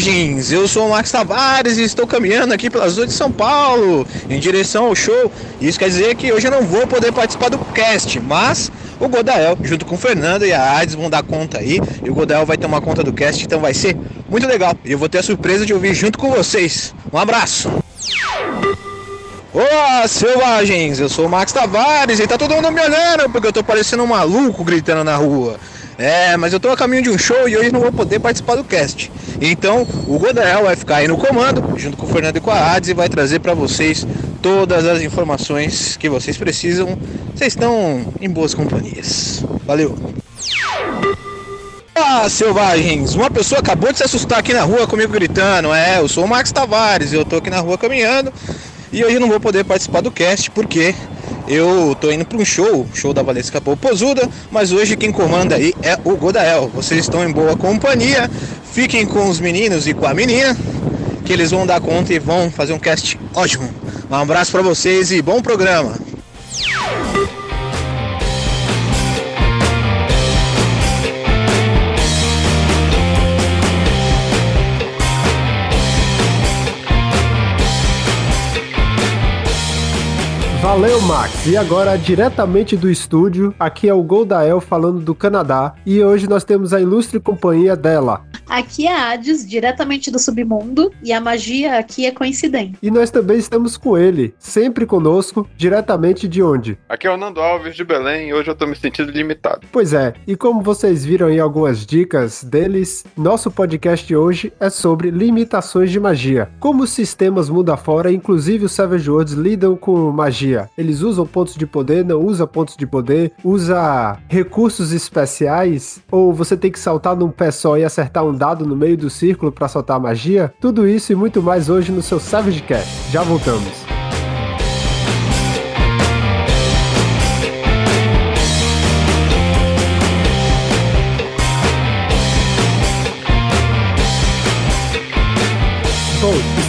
selvagens! Eu sou o Max Tavares e estou caminhando aqui pelas ruas de São Paulo em direção ao show. Isso quer dizer que hoje eu não vou poder participar do cast, mas o Godael, junto com o Fernando e a Ades, vão dar conta aí. E o Godael vai tomar conta do cast, então vai ser muito legal. E eu vou ter a surpresa de ouvir junto com vocês. Um abraço! Olá, selvagens! Eu sou o Max Tavares e tá todo mundo me olhando porque eu tô parecendo um maluco gritando na rua. É, mas eu tô a caminho de um show e hoje não vou poder participar do cast. Então, o Godael vai ficar aí no comando, junto com o Fernando e com a Ades, e vai trazer para vocês todas as informações que vocês precisam. Vocês estão em boas companhias. Valeu! Ah, selvagens! Uma pessoa acabou de se assustar aqui na rua comigo gritando. É, eu sou o Max Tavares, eu tô aqui na rua caminhando e hoje não vou poder participar do cast porque eu tô indo para um show, show da Valesca Popozuda, mas hoje quem comanda aí é o Godael. Vocês estão em boa companhia, fiquem com os meninos e com a menina, que eles vão dar conta e vão fazer um cast ótimo. Um abraço para vocês e bom programa. Valeu, Max. E agora, diretamente do estúdio, aqui é o Goldael falando do Canadá. E hoje nós temos a ilustre companhia dela. Aqui é a Hades, diretamente do submundo, e a magia aqui é coincidente. E nós também estamos com ele, sempre conosco, diretamente de onde? Aqui é o Nando Alves de Belém e hoje eu tô me sentindo limitado. Pois é, e como vocês viram aí algumas dicas deles, nosso podcast de hoje é sobre limitações de magia. Como os sistemas mundo afora, inclusive os Savage Worlds, lidam com magia. Eles usam pontos de poder, não usam pontos de poder, usa recursos especiais, ou você tem que saltar num pé só e acertar um dado no meio do círculo para soltar magia? Tudo isso e muito mais hoje no seu Savage Cast. Já voltamos.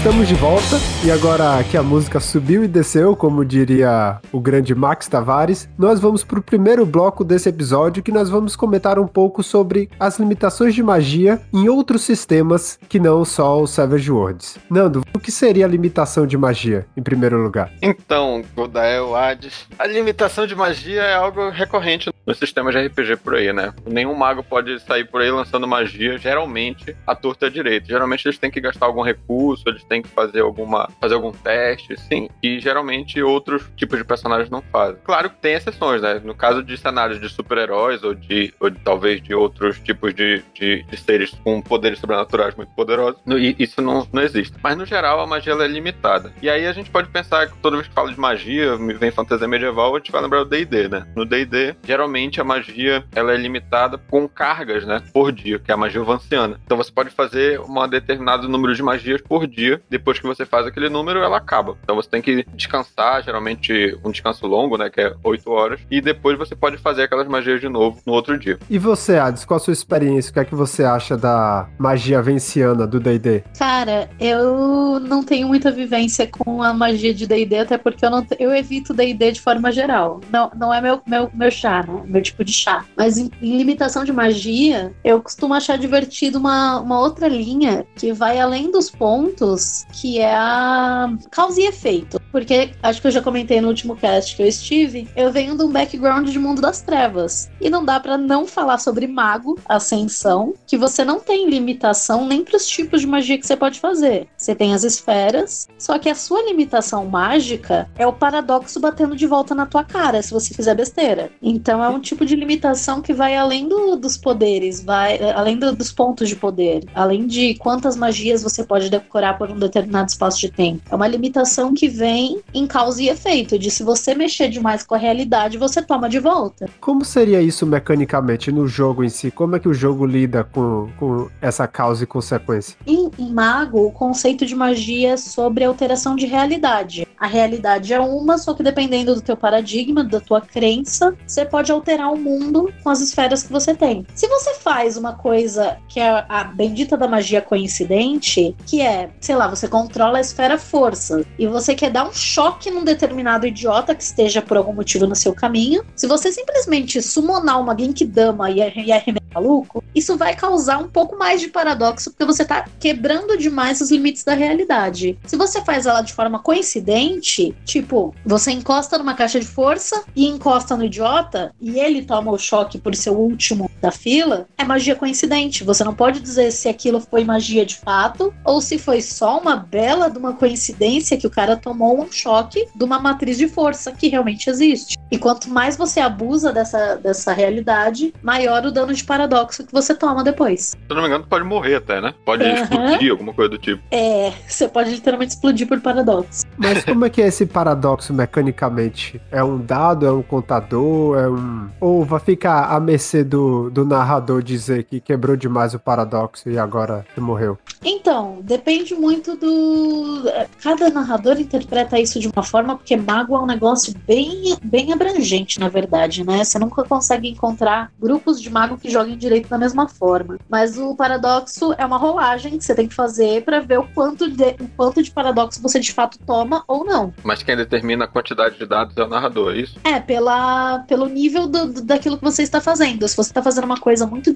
Estamos de volta e agora que a música subiu e desceu, como diria o grande Max Tavares, nós vamos para o primeiro bloco desse episódio que nós vamos comentar um pouco sobre as limitações de magia em outros sistemas que não só o Savage Worlds. Nando, o que seria a limitação de magia, em primeiro lugar? Então, Godael, Hades, a limitação de magia é algo recorrente no sistema de RPG por aí, né? Nenhum mago pode sair por aí lançando magia, geralmente, à torta direita. Geralmente eles têm que gastar algum recurso recurso, eles têm que fazer alguma fazer algum teste, sim, e geralmente outros tipos de personagens não fazem. Claro que tem exceções, né? No caso de cenários de super-heróis ou de, ou de talvez de outros tipos de, de, de, seres com poderes sobrenaturais muito poderosos, no, isso não, não existe. Mas no geral a magia é limitada. E aí a gente pode pensar que toda vez que fala de magia, me vem fantasia medieval, a gente vai lembrar do D&D, né? No D&D, geralmente a magia ela é limitada com cargas, né? Por dia, que é a magia vanciana. Então você pode fazer um determinado número de magias por dia. Depois que você faz aquele número, ela acaba. Então você tem que descansar, geralmente um descanso longo, né? Que é 8 horas. E depois você pode fazer aquelas magias de novo no outro dia. E você, Ades, qual a sua experiência? O que é que você acha da magia venciana do DD? Cara, eu não tenho muita vivência com a magia de DD, até porque eu, não, eu evito DD de forma geral. Não, não é meu, meu, meu chá, né? Meu tipo de chá. Mas em, em limitação de magia, eu costumo achar divertido uma, uma outra linha que vai além dos pontos que é a causa e efeito. Porque acho que eu já comentei no último cast que eu estive, eu venho de um background de mundo das trevas. E não dá para não falar sobre mago, ascensão, que você não tem limitação nem para os tipos de magia que você pode fazer. Você tem as esferas, só que a sua limitação mágica é o paradoxo batendo de volta na tua cara se você fizer besteira. Então é um tipo de limitação que vai além do, dos poderes, vai além do, dos pontos de poder, além de quantas magias você pode decorar por um determinado espaço de tempo. É uma limitação que vem em causa e efeito, de se você mexer demais com a realidade, você toma de volta. Como seria isso mecanicamente no jogo em si? Como é que o jogo lida com, com essa causa e consequência? Em, em Mago, o conceito de magia é sobre alteração de realidade. A realidade é uma, só que dependendo do teu paradigma, da tua crença, você pode alterar o mundo com as esferas que você tem. Se você faz uma coisa que é a bendita da magia coincidente, que é, sei lá, você controla a esfera força e você quer dar um choque num determinado idiota que esteja por algum motivo no seu caminho. Se você simplesmente summonar uma Genkidama e arremessar maluco, isso vai causar um pouco mais de paradoxo, porque você tá quebrando demais os limites da realidade. Se você faz ela de forma coincidente, tipo, você encosta numa caixa de força e encosta no idiota, e ele toma o choque por ser o último da fila, é magia coincidente. Você não pode dizer se aquilo foi magia de fato ou se foi só uma bela de uma coincidência que o cara tomou um choque de uma matriz de força que realmente existe. E quanto mais você abusa dessa, dessa realidade, maior o dano de paradoxo que você toma depois. Se eu não me engano, pode morrer até, né? Pode uhum. explodir, alguma coisa do tipo. É, você pode literalmente explodir por paradoxo. Mas como é que é esse paradoxo mecanicamente? É um dado, é um contador, é um. Ou vai ficar à mercê do, do narrador dizer que quebrou demais o paradoxo e agora morreu? Então, depende muito do. Cada narrador interpreta isso de uma forma, porque mago é um negócio bem, bem abrangente, na verdade, né? Você nunca consegue encontrar grupos de mago que joguem direito da mesma forma. Mas o paradoxo é uma rolagem que você tem que fazer para ver o quanto, de, o quanto de paradoxo você de fato toma ou não. Mas quem determina a quantidade de dados é o narrador, é isso? É, pela, pelo nível do, do daquilo que você está fazendo. Se você está fazendo uma coisa muito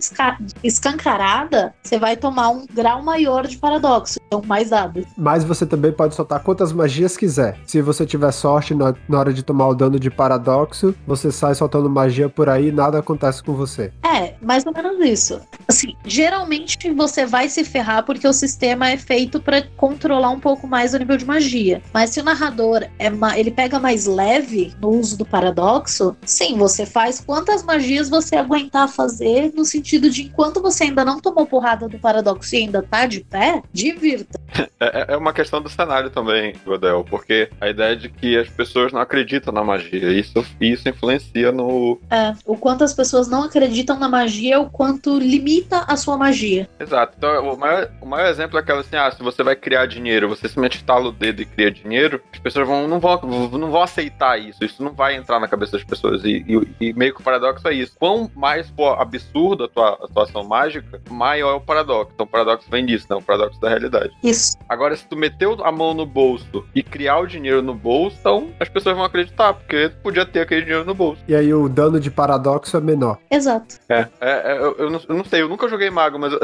escancarada, você vai tomar um grau maior de paradoxo, então mais dados. Mas você também pode soltar quantas magias quiser. Se você tiver sorte na, na hora de tomar o dano de paradoxo, você sai soltando magia por aí e nada acontece com você. É, mais ou menos isso. Assim, geralmente você vai se ferrar porque o sistema é feito para controlar um pouco mais o nível de magia. Mas se o narrador é ele pega mais leve no uso do paradoxo, sim, você faz quantas magias você aguentar fazer no sentido de enquanto você ainda não tomou porrada do paradoxo e ainda tá de pé, divirta. É, é, é uma questão do cenário também, Godel, porque a ideia de que as pessoas não acreditam na magia, isso, isso influencia no. É, o quanto as pessoas não acreditam na magia, o quanto limita a sua magia. Exato. Então, o maior, o maior exemplo é aquela assim: ah, se você vai criar dinheiro, você simplesmente estala o dedo e cria dinheiro, as pessoas vão, não, vão, não vão aceitar isso, isso não vai entrar na cabeça das pessoas. E, e, e meio que o paradoxo é isso. Quão mais for absurda a tua, a tua ação mágica, maior é o paradoxo. Então, o paradoxo vem disso, não, o paradoxo da realidade. Isso. Agora, se tu meteu a mão no bolso e criar o dinheiro no bolso, então as pessoas vão acreditar, porque podia ter aquele dinheiro no bolso. E aí o dano de paradoxo é menor. Exato. É, é, é eu, eu, não, eu, não, sei, eu nunca joguei mago, mas, eu,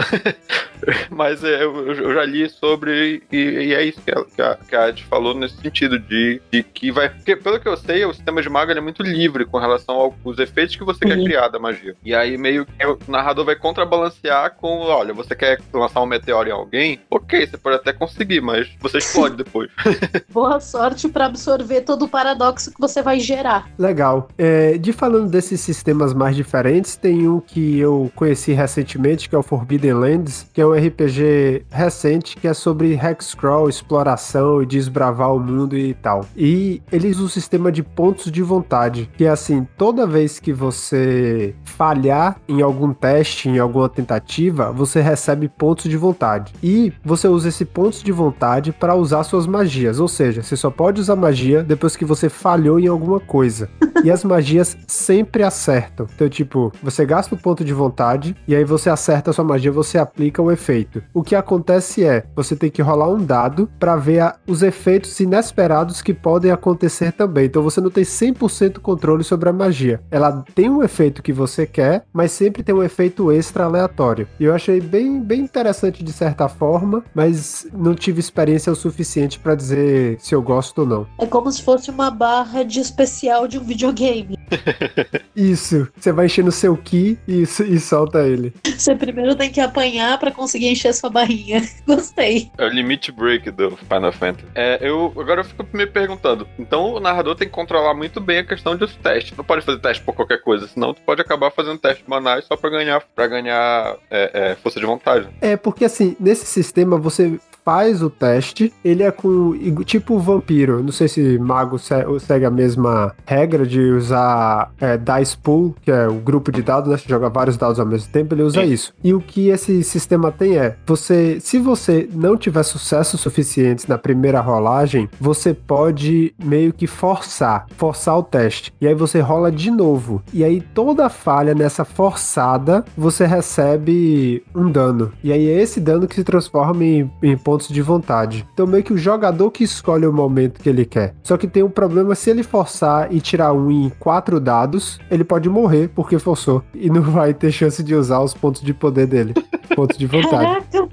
mas é, eu, eu, já li sobre e, e é isso que a, que a, que a Ed falou nesse sentido, de, de que vai. Porque, pelo que eu sei, o sistema de mago é muito livre com relação aos efeitos que você quer criar da magia. E aí meio que o narrador vai contrabalancear com: olha, você quer lançar um meteoro em alguém? Ok, você pode até conseguir, mas você explode depois. Boa sorte para absorver todo o paradoxo que você vai gerar. Legal. É, de falando desses sistemas mais diferentes, tem um que eu conheci recentemente, que é o Forbidden Lands, que é um RPG recente que é sobre hexcrawl, exploração e desbravar o mundo e tal. E eles usam o sistema de pontos de vontade, que é assim, toda vez que você falhar em algum teste, em alguma tentativa, você recebe pontos de vontade. E você usa esse pontos de vontade para usar suas magias, ou seja, você só pode usar magia depois que você falhou em alguma coisa. e as magias sempre acertam. Então, tipo, você gasta o ponto de vontade e aí você acerta a sua magia, você aplica o efeito. O que acontece é, você tem que rolar um dado para ver a, os efeitos inesperados que podem acontecer também. Então você não tem 100% controle sobre a magia. Ela tem um efeito que você quer, mas sempre tem um efeito extra aleatório. E eu achei bem, bem interessante de certa forma, mas não tive experiência o suficiente para dizer se eu gosto ou não. É como se fosse uma barra de especial de um videogame. Isso. Você vai enchendo seu ki e, e solta ele. Você primeiro tem que apanhar para conseguir encher sua barrinha. Gostei. É o limit break do Final Fantasy. É, eu, agora eu fico me perguntando. Então o narrador tem que controlar muito bem a questão dos testes. Não pode fazer teste por qualquer coisa, senão tu pode acabar fazendo teste banais só para ganhar, pra ganhar é, é, força de vontade. É, porque assim, nesse sistema você faz o teste, ele é com tipo vampiro. Não sei se mago segue a mesma regra de usar é, dice pool, que é o grupo de dados, né? Você joga vários dados ao mesmo tempo, ele usa Sim. isso. E o que esse sistema tem é, você, se você não tiver sucesso suficiente na primeira rolagem, você pode meio que forçar, forçar o teste. E aí você rola de novo. E aí toda falha nessa forçada, você recebe um dano. E aí é esse dano que se transforma em, em pontos de vontade. Então meio que o jogador que escolhe o momento que ele quer. Só que tem um problema se ele forçar e tirar um em quatro dados, ele pode morrer porque forçou e não vai ter chance de usar os pontos de poder dele, pontos de vontade. Caraca!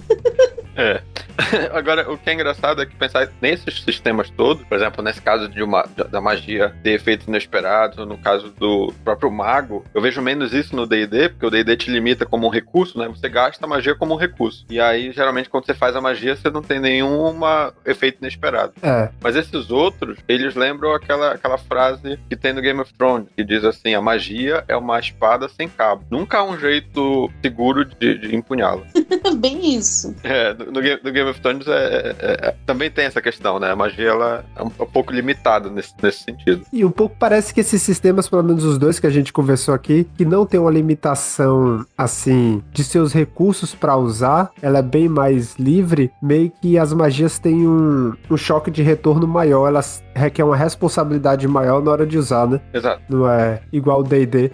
É. Agora, o que é engraçado é que pensar nesses sistemas todos, por exemplo, nesse caso de uma, da magia ter efeitos inesperados, no caso do próprio mago, eu vejo menos isso no D&D, porque o D&D te limita como um recurso, né? Você gasta a magia como um recurso. E aí, geralmente, quando você faz a magia, você não tem nenhum efeito inesperado. É, Mas esses outros, eles lembram aquela, aquela frase que tem no Game of Thrones, que diz assim, a magia é uma espada sem cabo. Nunca há um jeito seguro de, de empunhá-la. Bem isso. É, no, no Game, no Game of Thrones é- é- é- também tem essa questão, né? A magia ela é um, um pouco limitada nesse, nesse sentido. E um pouco parece que esses sistemas, pelo menos os dois que a gente conversou aqui, que não tem uma limitação assim de seus recursos pra usar, ela é bem mais livre, meio que as magias têm um, um choque de retorno maior, elas requer uma responsabilidade maior na hora de usar, né? Exato. Não é igual o D&D.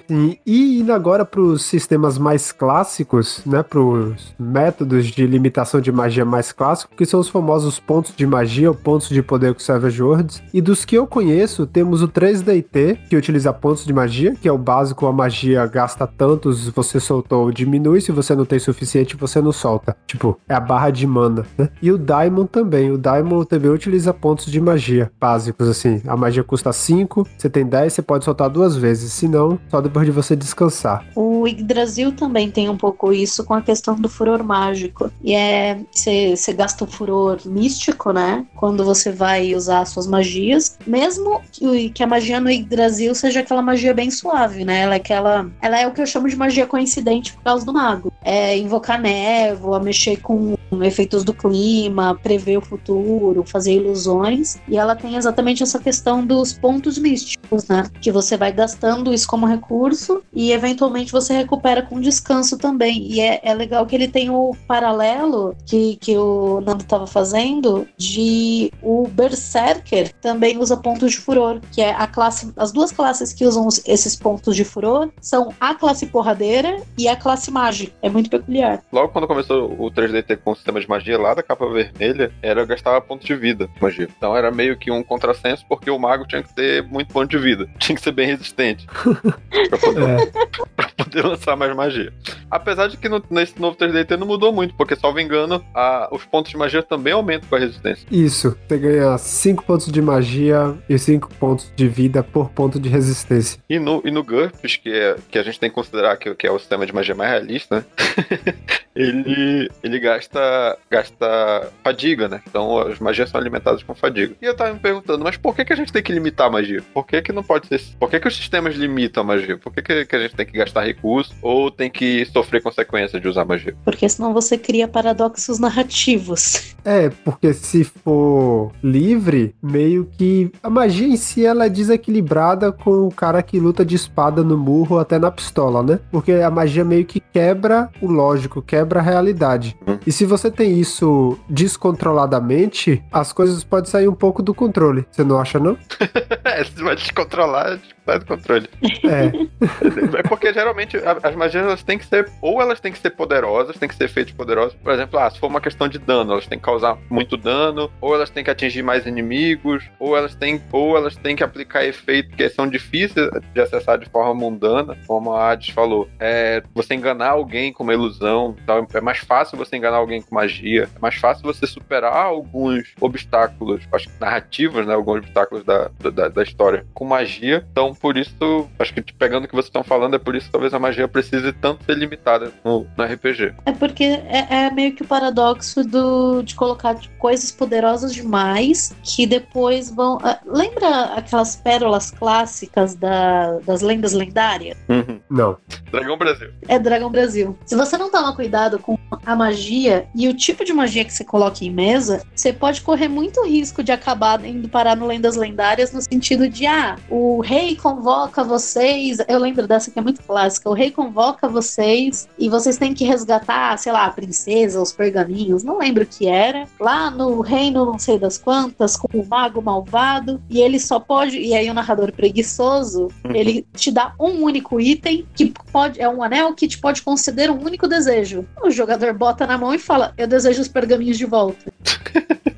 E indo agora para os sistemas mais clássicos, né? Para os métodos de limitação de magia mais clássicos, que são os famosos pontos de magia ou pontos de poder com Savage Worlds. E dos que eu conheço, temos o 3DT, que utiliza pontos de magia, que é o básico, a magia gasta tantos, você soltou, diminui, se você não tem suficiente, você não solta. Tipo, é a barra de mana, né? E o Daimon também. O Daimon também utiliza pontos de magia básicos, assim. A magia custa 5, você tem 10, você pode soltar duas vezes. Se não, só depois de você descansar. O Yggdrasil também tem um pouco isso com a questão do furor mágico. E é. Você gasta o furor místico, né? Quando você vai usar suas magias. Mesmo que, a magia no Yggdrasil seja aquela magia bem suave, né? Ela é aquela. Ela é o que eu chamo de magia coincidente por causa do mago. É invocar névoa, mexer com efeitos do clima, prever o futuro, fazer ilusões. E ela tem exatamente essa questão dos pontos místicos, né? Que você vai gastando isso como recurso e eventualmente você recupera com descanso também. E é, é legal que ele tem o paralelo que, que o Nando estava fazendo de o Berserker também usa pontos de furor, que é a classe. As duas classes que usam os- esses pontos de furor são a classe porradeira e a classe mágica. É muito peculiar. Logo quando começou o 3DT com o sistema de magia lá da capa vermelha, era eu gastava pontos de vida de magia. Então era meio que um contrassenso, porque o mago tinha que ter muito ponto de vida. Tinha que ser bem resistente. pra, poder, É, pra poder lançar mais magia. Apesar de que no- nesse novo 3DT não mudou muito, porque, salvo engano, a- os pontos de magia também aumentam com a resistência. isso. Você ganha 5 pontos de magia e 5 pontos de vida por ponto de resistência. E no, e no GURPS, que, é, que a gente tem que considerar que, que é o sistema de magia mais realista, né? ele, ele gasta, gasta fadiga, né? Então as magias são alimentadas com fadiga. E eu tava me perguntando, mas por que, que a gente tem que limitar a magia? Por que, que não pode ser. Por que, que os sistemas limitam a magia? Por que, que, que a gente tem que gastar recursos ou tem que sofrer consequências de usar magia? Porque senão você cria paradoxos narrativos. É, porque se for livre, meio que a magia em si ela é desequilibrada com o cara que luta de espada no murro até na pistola, né? Porque a magia meio que quebra o lógico, quebra a realidade. Hum. E se você tem isso descontroladamente, as coisas podem sair um pouco do controle. Você não acha, não? é, se vai descontrolar, sai do controle. É, É porque geralmente as magias elas têm que ser, ou elas têm que ser poderosas, têm que ser efeitos poderosos. Por exemplo, ah, se for uma questão de dano, elas têm que causar muito dano, ou elas têm que atingir mais inimigos, ou elas têm, ou elas têm que aplicar efeitos que são difíceis de acessar de forma mundana, como a Hades falou. É, você enganar alguém com uma ilusão, tal, é mais fácil você enganar alguém com magia, é mais fácil você superar alguns obstáculos, acho que narrativos, né, alguns obstáculos da, da, da história com magia. Então, por isso, acho que pegando o que vocês estão falando, é por isso que talvez a magia precise tanto ser limitada no, no RPG. É porque é, é meio que o paradoxo do, de colocar coisas poderosas demais que depois vão. ah, lembra aquelas pérolas clássicas da- das lendas lendárias? Uhum. não. Dragão Brasil. É Dragão Brasil. Se você não tomar cuidado com a magia e o tipo de magia que você coloca em mesa, você pode correr muito risco de acabar indo parar no Lendas Lendárias no sentido de, ah, o rei convoca vocês. Eu lembro dessa que é muito clássica. O rei convoca vocês e vocês têm que resgatar, sei lá, a princesa, os pergaminhos, não lembro o que era. Lá no reino, não sei das quantas, com o mago malvado. E ele só pode. E aí o narrador preguiçoso, Uhum. ele te dá um único item que pode. É um anel que te pode conceder um único desejo. O jogador bota na mão e fala: Eu desejo os pergaminhos de volta.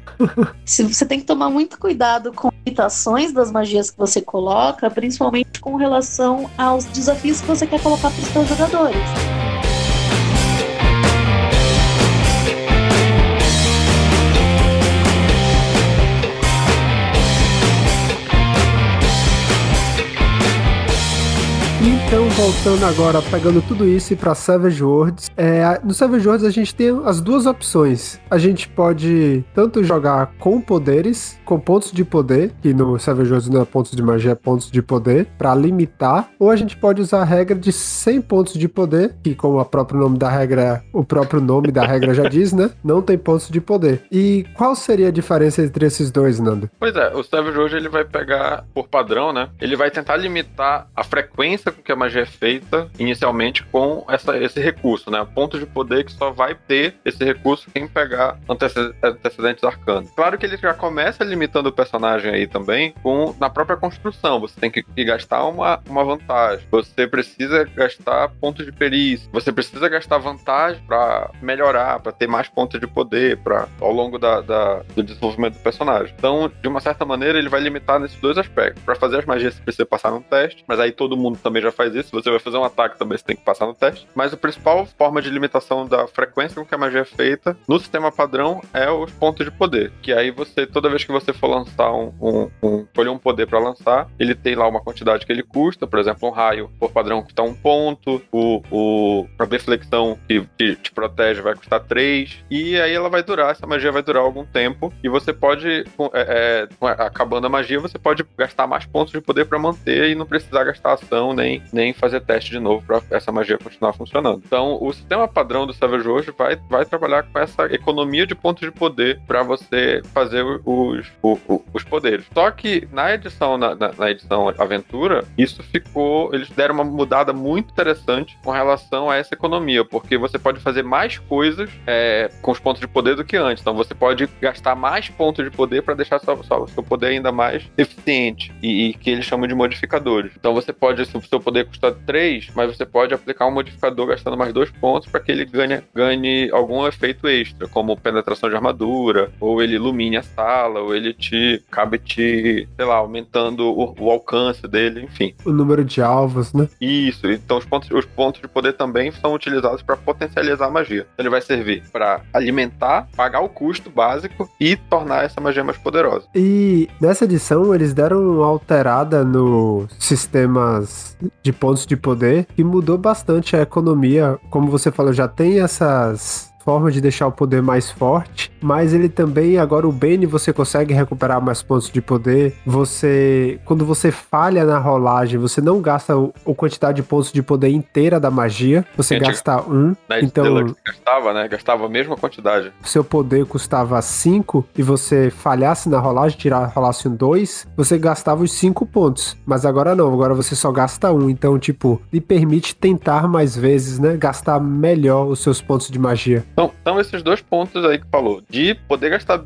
Você tem que tomar muito cuidado com limitações das magias que você coloca, principalmente com relação aos desafios que você quer colocar para os seus jogadores. Então, voltando agora, pegando tudo isso e para Savage Worlds, é, no Savage Worlds a gente tem as duas opções. A gente pode tanto jogar com poderes, com pontos de poder, que no Savage Worlds não é pontos de magia, é pontos de poder, para limitar, ou a gente pode usar a regra de 100 pontos de poder, que como o próprio nome da regra, o próprio nome da regra já diz, né? Não tem pontos de poder. E qual seria a diferença entre esses dois, Nando? Pois é, o Savage hoje ele vai pegar por padrão, né? Ele vai tentar limitar a frequência com que a é feita inicialmente com essa, esse recurso, né? Ponto de poder que só vai ter esse recurso quem pegar antece- antecedentes arcanos. Claro que ele já começa limitando o personagem aí também com na própria construção. Você tem que, que gastar uma, uma vantagem. Você precisa gastar pontos de perícia. Você precisa gastar vantagem para melhorar, para ter mais pontos de poder para ao longo da, da- do desenvolvimento do personagem. Então, de uma certa maneira, ele vai limitar nesses dois aspectos. Para fazer as magias, você precisa passar num teste, mas aí todo mundo também já faz isso. Se você vai fazer um ataque, também você tem que passar no teste. Mas a principal forma de limitação da frequência com que a magia é feita no sistema padrão é os pontos de poder. Que aí você, toda vez que você for lançar um, um, um escolher um poder para lançar, ele tem lá uma quantidade que ele custa. Por exemplo, um raio por padrão custa um ponto. O, o a deflexão que, que te protege vai custar três. E aí ela vai durar, essa magia vai durar algum tempo. E você pode, é, é, acabando a magia, você pode gastar mais pontos de poder para manter e não precisar gastar ação nem, nem fazer teste de novo para essa magia continuar funcionando. Então, o sistema padrão do Savage hoje vai, vai trabalhar com essa economia de pontos de poder para você fazer os, o- o- os poderes. Só que na edição, na, na- edição Aventura, isso ficou. Eles deram uma mudada muito interessante com relação a essa economia, porque você pode fazer mais coisas é, com os pontos de poder do que antes. Então você pode gastar mais pontos de poder para deixar sua- seu poder ainda mais eficiente e, e que eles chamam de modificadores. Então você pode, se o seu poder custar 3, mas você pode aplicar um modificador gastando mais dois pontos para que ele ganhe, ganhe algum efeito extra, como penetração de armadura, ou ele ilumine a sala, ou ele te cabe te, sei lá, aumentando o, o alcance dele, enfim. O número de alvos, né? Isso, então os pontos, os pontos de poder também são utilizados para potencializar a magia. Então, ele vai servir para alimentar, pagar o custo básico e tornar essa magia mais poderosa. E nessa edição eles deram uma alterada nos sistemas de pontos de poder que mudou bastante a economia. Como você falou, já tem essas formas de deixar o poder mais forte, mas ele também agora o Bane você consegue recuperar mais pontos de poder. Você quando você falha na rolagem, você não gasta o- a quantidade de pontos de poder inteira da magia, você gasta um. Na Então- Deluxe gastava, né? Gastava a mesma quantidade. seu poder custava 5 e você falhasse na rolagem, tirar, rolasse um 2, você gastava os 5 pontos. Mas agora não, agora você só gasta um. Então, tipo, lhe permite tentar mais vezes, né? Gastar melhor os seus pontos de magia. Então, então esses dois pontos aí que falou, de poder gastar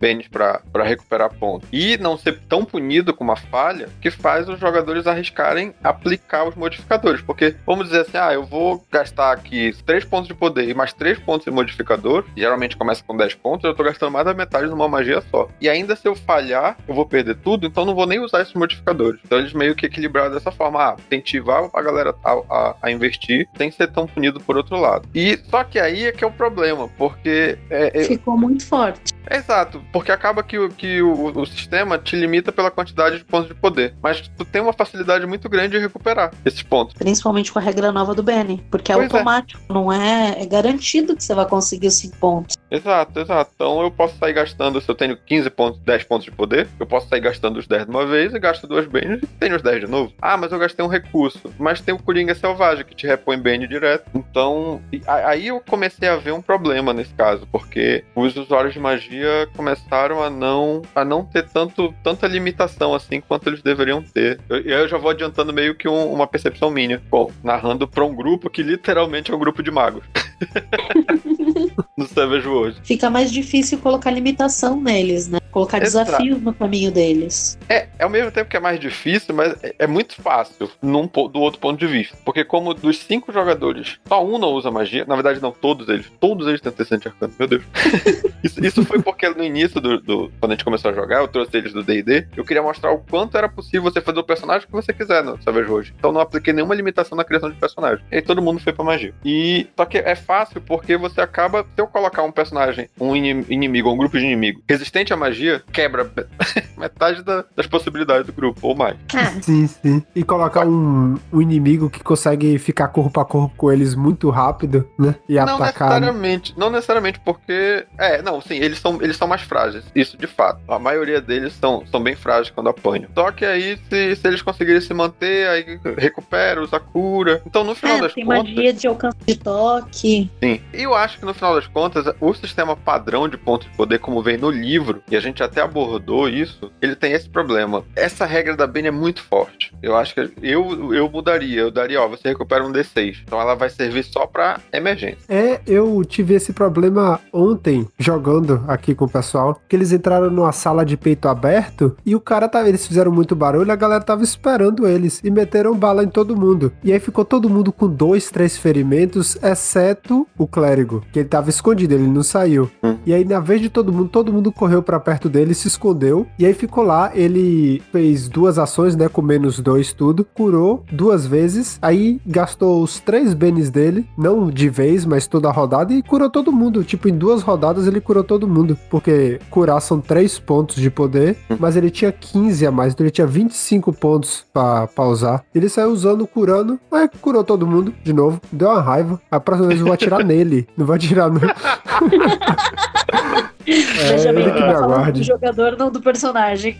bens pra recuperar pontos e não ser tão punido com uma falha, que faz os jogadores arriscarem aplicar os modificadores. Porque, vamos dizer assim, ah, eu vou gastar aqui 3 pontos de poder e mais 3 pontos de modificador, geralmente começa com 10 pontos, eu tô gastando mais da metade numa magia só. E ainda se eu falhar, eu vou perder tudo, então não vou nem usar esses modificadores. Então eles meio que equilibraram dessa forma, ah, incentivar a galera a, a- a investir sem ser tão punido por outro lado. E só que aí é que é o problema, porque é, é- Ficou muito forte. É exato, porque acaba que, o- que o, o sistema te limita pela quantidade de pontos de poder. Mas tu tem uma facilidade muito grande de recuperar esses pontos. Principalmente com a regra nova do Benny. Porque é Pois é. automático. Não é, é garantido que você vai conseguir os 5 pontos. Exato, exato. Então eu posso sair gastando, se eu tenho 15 pontos, 10 pontos de poder, eu posso sair gastando os 10 de uma vez e gasto duas bens e tenho os 10 de novo. Ah, mas eu gastei um recurso. Mas tem o Coringa Selvagem que te repõe bem direto. Então, aí eu comecei a ver um problema nesse caso, porque os usuários de magia magia começaram a não a não ter tanto, tanta limitação assim quanto eles deveriam ter. Eu, eu já vou adiantando meio que um, uma percepção minha. Bom, narrando pra um grupo que literalmente é um grupo de magos. no Savage World. Fica mais difícil colocar limitação neles, né? Colocar Exato. desafios no caminho deles. É, é ao mesmo tempo que é mais difícil, mas é, é muito fácil num, do outro ponto de vista. Porque como dos cinco jogadores, só um não usa magia, na verdade não, todos eles, todos eles têm tecente arcano, meu Deus. isso, isso foi porque no início do, do- quando a gente começou a jogar, eu trouxe eles do D&D, eu queria mostrar o quanto era possível você fazer o personagem que você quiser no Savage World. Então não apliquei nenhuma limitação na criação de personagem. E aí todo mundo foi pra magia. E só que é fácil porque você acaba, se eu colocar um personagem, um ini- inimigo, ou um grupo de inimigo resistente à magia, quebra metade da- das possibilidades do grupo, ou mais. É, Sim, sim. E colocar um, um inimigo que consegue ficar corpo a corpo com eles muito rápido, né? E Não atacar. né? necessariamente, não necessariamente porque. É, não, sim, eles são, eles são mais frágeis. Isso de fato. A maioria deles são, são bem frágeis quando apanham. Só que aí, se, se eles conseguirem se manter, aí recupera, usa cura. Então, no final é, das tem contas. magia de alcance de toque. Sim. E eu acho que no final das contas, o sistema padrão de pontos de poder, como vem no livro, e a gente até abordou isso, ele tem esse problema. Essa regra da Bane é muito forte. Eu acho que eu, eu mudaria. Eu daria, ó, você recupera um D6. Então ela vai servir só pra emergência. É, eu tive esse problema ontem, jogando aqui com o pessoal, que eles entraram numa sala de peito aberto e o cara tava, eles fizeram muito barulho, a galera tava esperando eles e meteram bala em todo mundo. E aí ficou todo mundo com dois, três ferimentos, exceto o clérigo, que ele tava escondido, ele não saiu. Hum. E aí, na vez de todo mundo, todo mundo correu pra perto dele, se escondeu, e aí ficou lá, ele fez duas ações, né, com menos dois tudo, curou duas vezes, aí gastou os três benes dele, não de vez, mas toda a rodada, e curou todo mundo. Tipo, em duas rodadas ele curou todo mundo, porque curar são três pontos de poder, mas ele tinha 15 a mais, então ele tinha 25 pontos pra, pra usar. Ele saiu usando, curando, mas curou todo mundo de novo, deu uma raiva. A próxima vez eu vou atirar nele, não vou atirar no... É, Veja bem, que me tá falando do jogador, não do personagem.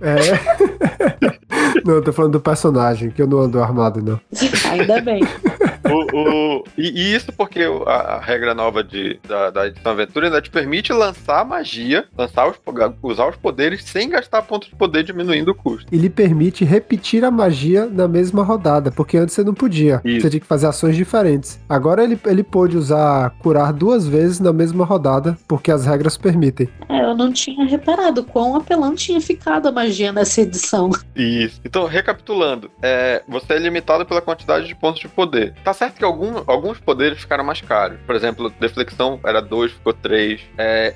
É. não, eu tô falando do personagem, que eu não ando armado, não. Ainda bem. O- o- e, e isso porque a, a regra nova de, da, da edição aventura ainda te permite lançar magia, lançar os, usar os poderes sem gastar pontos de poder diminuindo o custo. Ele permite repetir a magia na mesma rodada, porque antes você não podia. Isso. Você tinha que fazer ações diferentes. Agora ele, ele pôde usar curar duas vezes na mesma rodada, porque as regras permitem. É, eu não tinha reparado quão apelão tinha ficado a magia nessa edição. Isso. Então, recapitulando, é, você é limitado pela quantidade de pontos de poder. Tá certo que algum- alguns poderes ficaram mais caros. Por exemplo, deflexão era 2, ficou 3.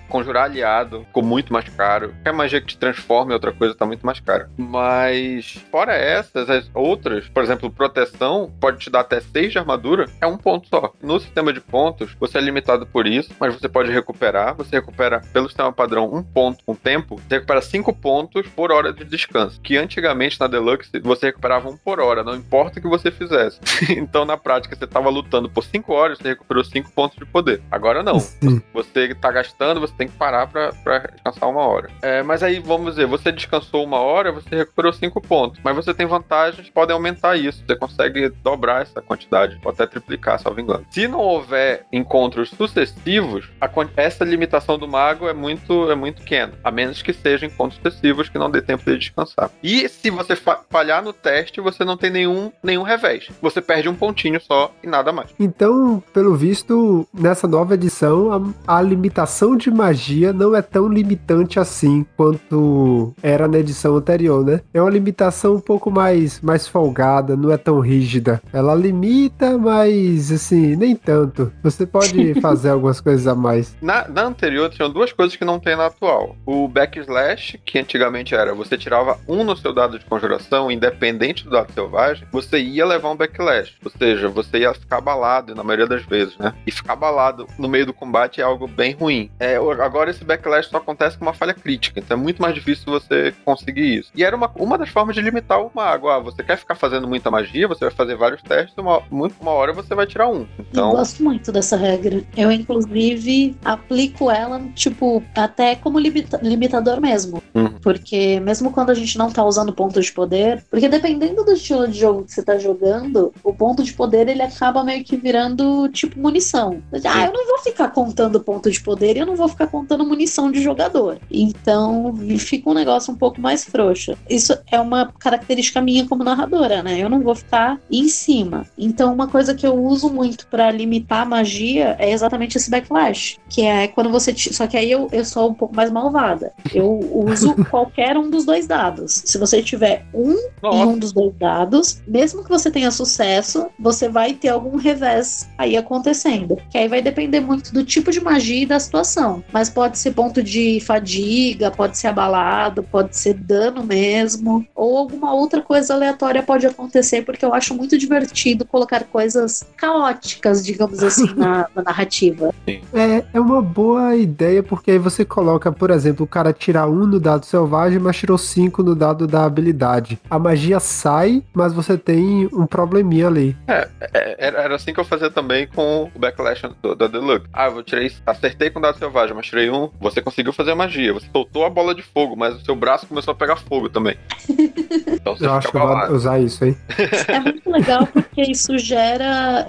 conjurar aliado ficou muito mais caro. Qualquer magia que te transforme em outra coisa tá muito mais caro. Mas, fora essas, as outras, por exemplo, proteção pode te dar até 6 de armadura, é um ponto só. No sistema de pontos, você é limitado por isso, mas você pode recuperar. Você recupera, pelo sistema padrão, um ponto com tempo. Você recupera 5 pontos por hora de descanso. Que antigamente na Deluxe você recuperava um por hora, não importa o que você fizesse. então, na prática, você tava lutando por 5 horas, você recuperou 5 pontos de poder. Agora não. Sim. Você tá gastando, você tem que parar pra descansar uma hora. É, mas aí, vamos dizer, você descansou uma hora, você recuperou 5 pontos. Mas você tem vantagens que podem aumentar isso. Você consegue dobrar essa quantidade, ou até triplicar, salvo engano. Se não houver encontros sucessivos, a essa limitação do mago é muito, é muito pequena. A menos que sejam encontros sucessivos que não dê tempo de descansar. E se você fa- falhar no teste, você não tem nenhum, nenhum revés. Você perde um pontinho só e nada mais. Então, pelo visto, nessa nova edição, a, a limitação de magia não é tão limitante assim quanto era na edição anterior, né? É uma limitação um pouco mais, mais folgada, não é tão rígida. Ela limita, mas assim, nem tanto. Você pode fazer algumas coisas a mais. Na, na anterior, tinham duas coisas que não tem na atual. O backslash, que antigamente era você tirava um no seu dado de conjuração, independente do dado selvagem, você ia levar um backlash. Ou seja, você ia ficar abalado, na maioria das vezes, né? E ficar abalado no meio do combate é algo bem ruim. É, agora esse backlash só acontece com uma falha crítica, então é muito mais difícil você conseguir isso. E era uma, uma das formas de limitar o mago. Ah, você quer ficar fazendo muita magia, você vai fazer vários testes, uma, muito, uma hora você vai tirar um. Eu Então, gosto muito dessa regra. Eu, inclusive, aplico ela, tipo, até como limita- limitador mesmo. Uhum. Porque mesmo quando a gente não tá usando ponto de poder, porque dependendo do estilo de jogo que você tá jogando, o ponto de poder ele acaba meio que virando tipo munição. Ah, eu não vou ficar contando ponto de poder e eu não vou ficar contando munição de jogador. Então fica um negócio um pouco mais frouxo. Isso é uma característica minha como narradora, né? Eu não vou ficar em cima. Então uma coisa que eu uso muito para limitar a magia é exatamente esse backlash, que é quando você só que aí eu, eu sou um pouco mais malvada. Eu uso qualquer um dos dois dados. Se você tiver um Nossa. em um dos dois dados, mesmo que você tenha sucesso, você vai ter algum revés aí acontecendo. Que aí vai depender muito do tipo de magia e da situação. Mas pode ser ponto de fadiga, pode ser abalado, pode ser dano mesmo, ou alguma outra coisa aleatória pode acontecer, porque eu acho muito divertido colocar coisas caóticas, digamos assim, na, na narrativa. É, é uma boa ideia, porque aí você coloca, por exemplo, o cara tirar um no dado selvagem, mas tirou cinco no dado da habilidade. A magia sai, mas você tem um probleminha ali. É, é era assim que eu fazia também com o Backlash do, da Deluxe. Ah, eu tirei, acertei com o dado selvagem, mas tirei um, você conseguiu fazer a magia, você soltou a bola de fogo, mas o seu braço começou a pegar fogo também. Então eu acho que eu vou usar isso, hein? É muito legal porque isso gera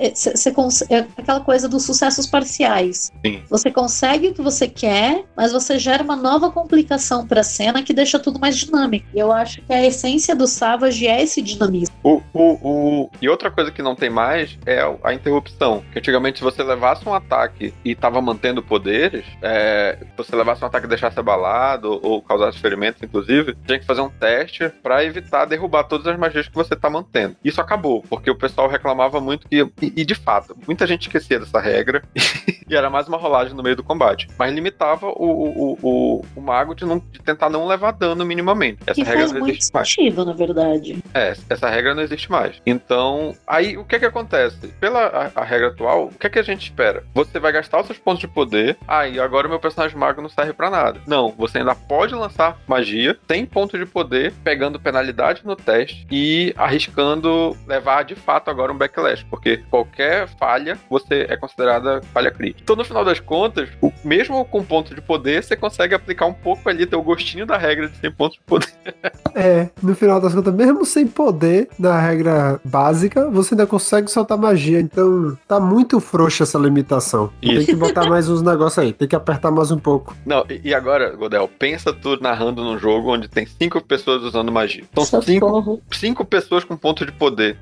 você, é, é aquela coisa dos sucessos parciais. Sim. Você consegue o que você quer, mas você gera uma nova complicação para a cena que deixa tudo mais dinâmico. E eu acho que a essência do Savage é esse dinamismo. O, o. E outra coisa que não tem mais é a interrupção. Que antigamente, se você levasse um ataque e estava mantendo poderes, é... se você levasse um ataque e deixasse abalado ou causasse ferimentos, inclusive, tinha que fazer um teste para evitar derrubar todas as magias que você está mantendo. Isso acabou, porque o pessoal reclamava muito que. E, e de fato, muita gente esquecia dessa regra e era mais uma rolagem no meio do combate. Mas limitava o, o, o, o mago de, não, de tentar não levar dano minimamente. Essa que regra faz não existe muito sentido, mais. na verdade. É, essa regra não existe mais. Então, aí o que é que acontece? Pela a, a regra atual, o que é que a gente espera? Você vai gastar os seus pontos de poder, aí ah, agora o meu personagem mago não serve para nada. Não, você ainda pode lançar magia, tem ponto de poder, pegando penalidade no teste e arriscando levar de fato agora um backlash, porque qualquer falha você é considerada falha crítica. Então, no final das contas, o, mesmo com ponto de poder, você consegue aplicar um pouco ali, ter o gostinho da regra de 100 pontos de poder. é, no final das contas, mesmo sem poder, na regra básica, você ainda consegue soltar magia. Então, tá muito frouxa essa limitação. Isso. Tem que botar mais uns negócios aí, tem que apertar mais um pouco. Não, e agora, Godel, pensa tu narrando num jogo onde tem cinco pessoas usando magia. Então, cinco, cinco pessoas com ponto de poder.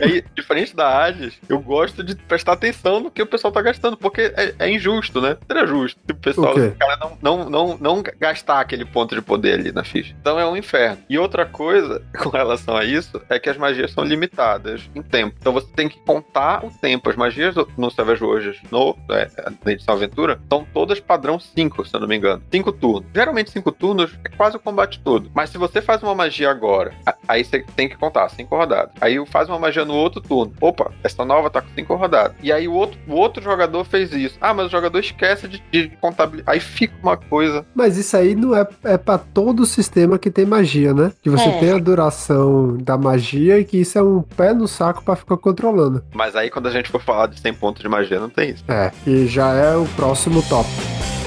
e aí, diferente da Hades, eu gosto de prestar atenção no que o pessoal tá gastando, porque é, é injusto, né? Seria justo se o pessoal o cara não, não, não, não gastar aquele ponto de poder ali na ficha. Então é um inferno. E outra coisa com relação a isso é que as magias são limitadas em tempo. Então você tem que contar o tempo. As magias no Savage Worlds, no, é, na edição aventura, são todas padrão 5, se eu não me engano. 5 turnos. Geralmente 5 turnos é quase o combate todo. Mas se você faz uma magia agora, aí você tem que contar 5 rodadas. Aí faz uma magia no outro turno. Opa, essa nova tá com 5 rodadas. E aí o outro, o outro jogador fez isso. Ah, mas o jogador esquece de, de contabilizar. Aí fica uma coisa. Mas isso aí não é, é para todo o sistema que tem magia, né? Que você é. tem a duração da magia e que isso é um pé no saco para ficar controlando. Mas aí quando a gente for falar de 100 pontos de magia, não tem isso. É, e já é o próximo tópico.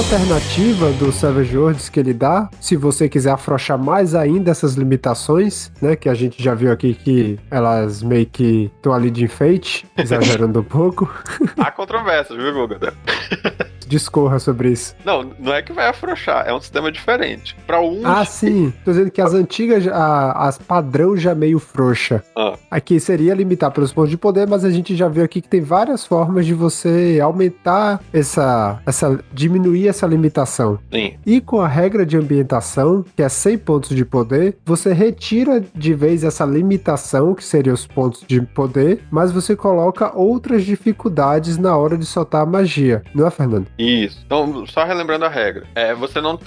Alternativa do Savage Worlds que ele dá, se você quiser afrouxar mais ainda essas limitações, né, que a gente já viu aqui que elas meio que estão ali de enfeite, exagerando um pouco. Há controvérsias, viu, Guga? discorra sobre isso. Não, não é que vai afrouxar, é um sistema diferente. Para um. Ah, sim. Tô dizendo que as antigas, a, as padrão já meio frouxa. Ah. Aqui seria limitar pelos pontos de poder, mas a gente já viu aqui que tem várias formas de você aumentar essa. essa diminuir essa limitação. Sim. E com a regra de ambientação, que é 100 pontos de poder, você retira de vez essa limitação, que seria os pontos de poder, mas você coloca outras dificuldades na hora de soltar a magia. Não é, Fernando? Isso. Então, só relembrando a regra. É, você não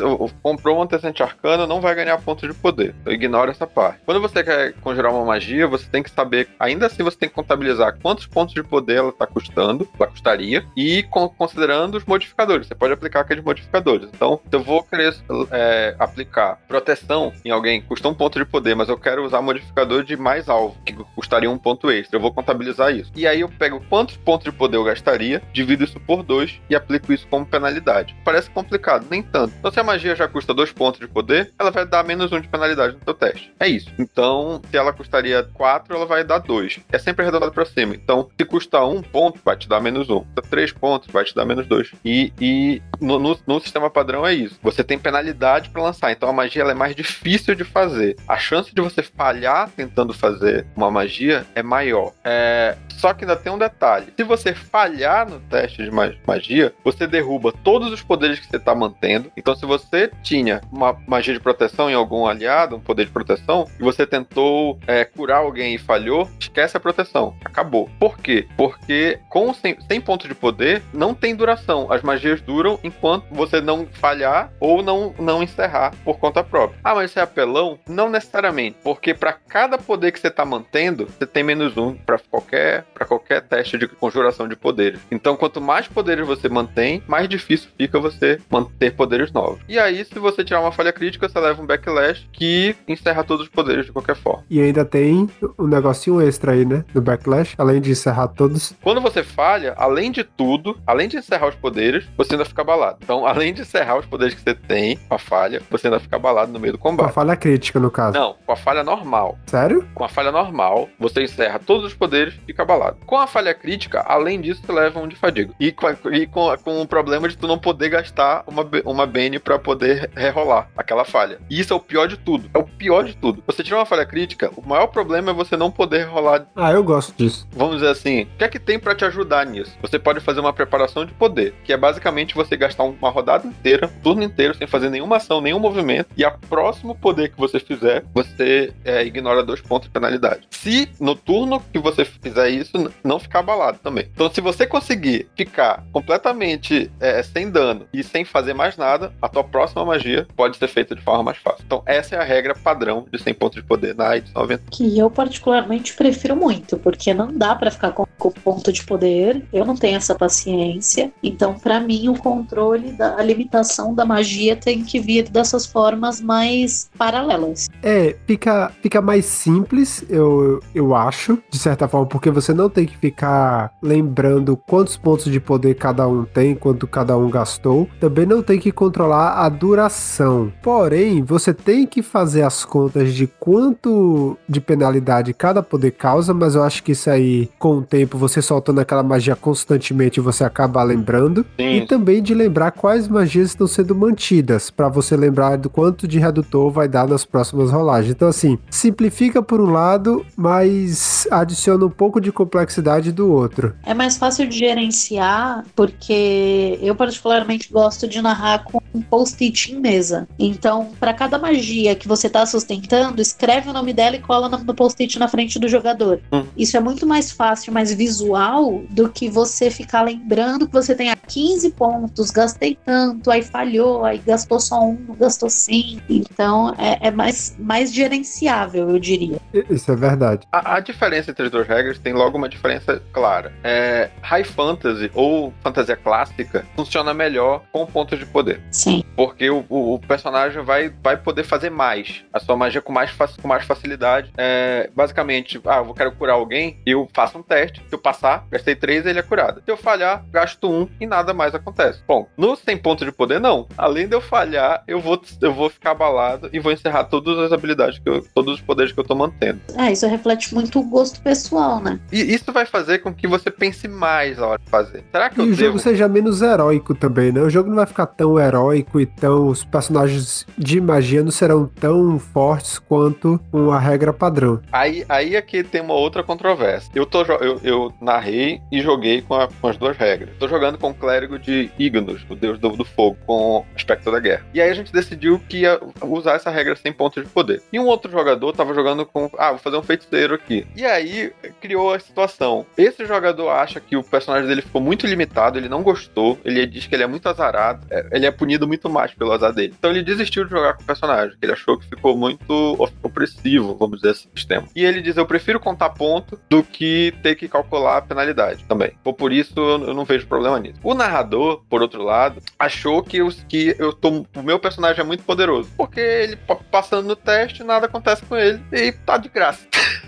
comprou um antecedente arcano, não vai ganhar pontos de poder. Então, ignora essa parte. Quando você quer conjurar uma magia, você tem que saber, ainda assim você tem que contabilizar quantos pontos de poder ela está custando, ela custaria, e com, considerando os modificadores. Você pode aplicar aqueles modificadores. Então, se eu vou querer é, aplicar proteção em alguém, custa um ponto de poder, mas eu quero usar modificador de mais alvo, que custaria um ponto extra. Eu vou contabilizar isso. E aí eu pego quantos pontos de poder eu gastaria, divido isso por dois e aplico isso como penalidade. Parece complicado, nem tanto. Então, se a magia já custa dois pontos de poder, ela vai dar menos um de penalidade no seu teste. É isso. Então, se ela custaria quatro, ela vai dar dois. É sempre arredondado para cima. Então, se custa um ponto, vai te dar menos um. Se três pontos, vai te dar menos dois. E, e no, no, no sistema padrão é isso. Você tem penalidade para lançar. Então, a magia é mais difícil de fazer. A chance de você falhar tentando fazer uma magia é maior. É... Só que ainda tem um detalhe. Se você falhar no teste de magia, você derruba todos os poderes que você está mantendo. Então, se você tinha uma magia de proteção em algum aliado, um poder de proteção, e você tentou é, curar alguém e falhou, esquece a proteção. Acabou. Por quê? Porque com 100, 100 pontos de poder, não tem duração. As magias duram enquanto você não falhar ou não, não encerrar por conta própria. Ah, mas isso é apelão? Não necessariamente. Porque para cada poder que você está mantendo, você tem menos um para qualquer, qualquer teste de conjuração de poderes. Então, quanto mais poderes você mantém, mais difícil fica você manter poderes novos. E aí, se você tirar uma falha crítica, você leva um backlash que encerra todos os poderes de qualquer forma. E ainda tem um negocinho extra aí, né? No backlash, além de encerrar todos. Quando você falha, além de tudo, além de encerrar os poderes, você ainda fica abalado. Então, além de encerrar os poderes que você tem, com a falha, você ainda fica abalado no meio do combate. Com a falha crítica, no caso. Não, com a falha normal. Sério? Com a falha normal, você encerra todos os poderes e fica abalado. Com a falha crítica, além disso, você leva um de fadiga. E com, e com, com o problema de tu não poder gastar uma, uma Bane pra poder rerolar aquela falha. E isso é o pior de tudo. É o pior de tudo. Você tira uma falha crítica, o maior problema é você não poder rolar. Ah, eu gosto disso. Vamos dizer assim, o que é que tem para te ajudar nisso? Você pode fazer uma preparação de poder, que é basicamente você gastar uma rodada inteira, um turno inteiro, sem fazer nenhuma ação, nenhum movimento, e a próximo poder que você fizer, você é, ignora dois pontos de penalidade. Se no turno que você fizer isso, não ficar abalado também. Então, se você conseguir ficar completamente é, sem dano e sem fazer mais nada, a tua próxima magia pode ser feita de forma mais fácil. Então, essa é a regra padrão de 100 pontos de poder na edição 90. Que eu particularmente prefiro muito, porque não dá para ficar com, com ponto de poder. Eu não tenho essa paciência. Então, para mim, o controle da limitação da magia tem que vir dessas formas mais paralelas. É, fica, fica mais simples, eu, eu acho, de certa forma, porque você não tem que ficar lembrando quantos pontos de poder cada um tem, quanto cada um gastou. Também não tem que controlar a duração. Porém, você tem que fazer as contas de quanto de penalidade cada poder causa, mas eu acho que isso aí, com o tempo, você soltando aquela magia constantemente, você acaba lembrando. Sim. E também de lembrar quais magias estão sendo mantidas, para você lembrar do quanto de redutor vai dar nas próximas rolagens. Então, assim, simplifica por um lado, mas adiciona um pouco de complexidade do outro. É mais fácil de gerenciar, porque eu particularmente gosto de narrar com um post-it em mesa. Então, para cada magia que você está sustentando, escreve o nome dela e cola no post-it na frente do jogador. Hum. Isso é muito mais fácil, mais visual do que você ficar lembrando que você tem 15 pontos, gastei tanto, aí falhou, aí gastou só um, gastou cinco. Então, é, é mais, mais gerenciável, eu diria. Isso é verdade. A, a diferença entre as duas regras tem logo uma diferença clara. É, high fantasy ou fantasia clássica funciona melhor com pontos de poder. Sim. Porque o, o, o personagem vai, vai poder fazer mais. A sua magia com mais, com mais facilidade. É, basicamente, ah, eu quero curar alguém, eu faço um teste. Se eu passar, gastei três, ele é curado. Se eu falhar, gasto um e nada mais acontece. Bom, no 100 pontos de poder, não. Além de eu falhar, eu vou, eu vou ficar abalado e vou encerrar todas as habilidades, que eu, todos os poderes que eu tô mantendo. É, isso reflete muito o gosto pessoal, né? E isso vai fazer com que você pense mais na hora de fazer. Será que e eu o devo... jogo seja menos heróico também, né? O jogo não vai ficar tão heróico e tão. Os personagens de magia não serão tão fortes quanto uma regra padrão. Aí, aí é que tem uma outra controvérsia. Eu, tô, eu, eu narrei e joguei com, a, com as duas regras. Tô jogando com o clérigo de Ignos, o deus do, do fogo, com o aspecto da guerra. E aí a gente decidiu que ia usar essa regra sem pontos de poder. E um outro jogador tava jogando com. Ah, vou fazer um feiticeiro aqui. E aí criou a situação. Esse jogador acha que o personagem dele ficou muito limitado, ele não gostou ele diz que ele é muito azarado, é, ele é punido muito mais pelo azar dele. Então ele desistiu de jogar com o personagem, ele achou que ficou muito opressivo, vamos dizer assim, sistema. E ele diz: Eu prefiro contar ponto do que ter que calcular a penalidade também. Por isso eu não vejo problema nisso. O narrador, por outro lado, achou que, eu, que eu tô, o meu personagem é muito poderoso. Porque ele passando no teste, nada acontece com ele e tá de graça.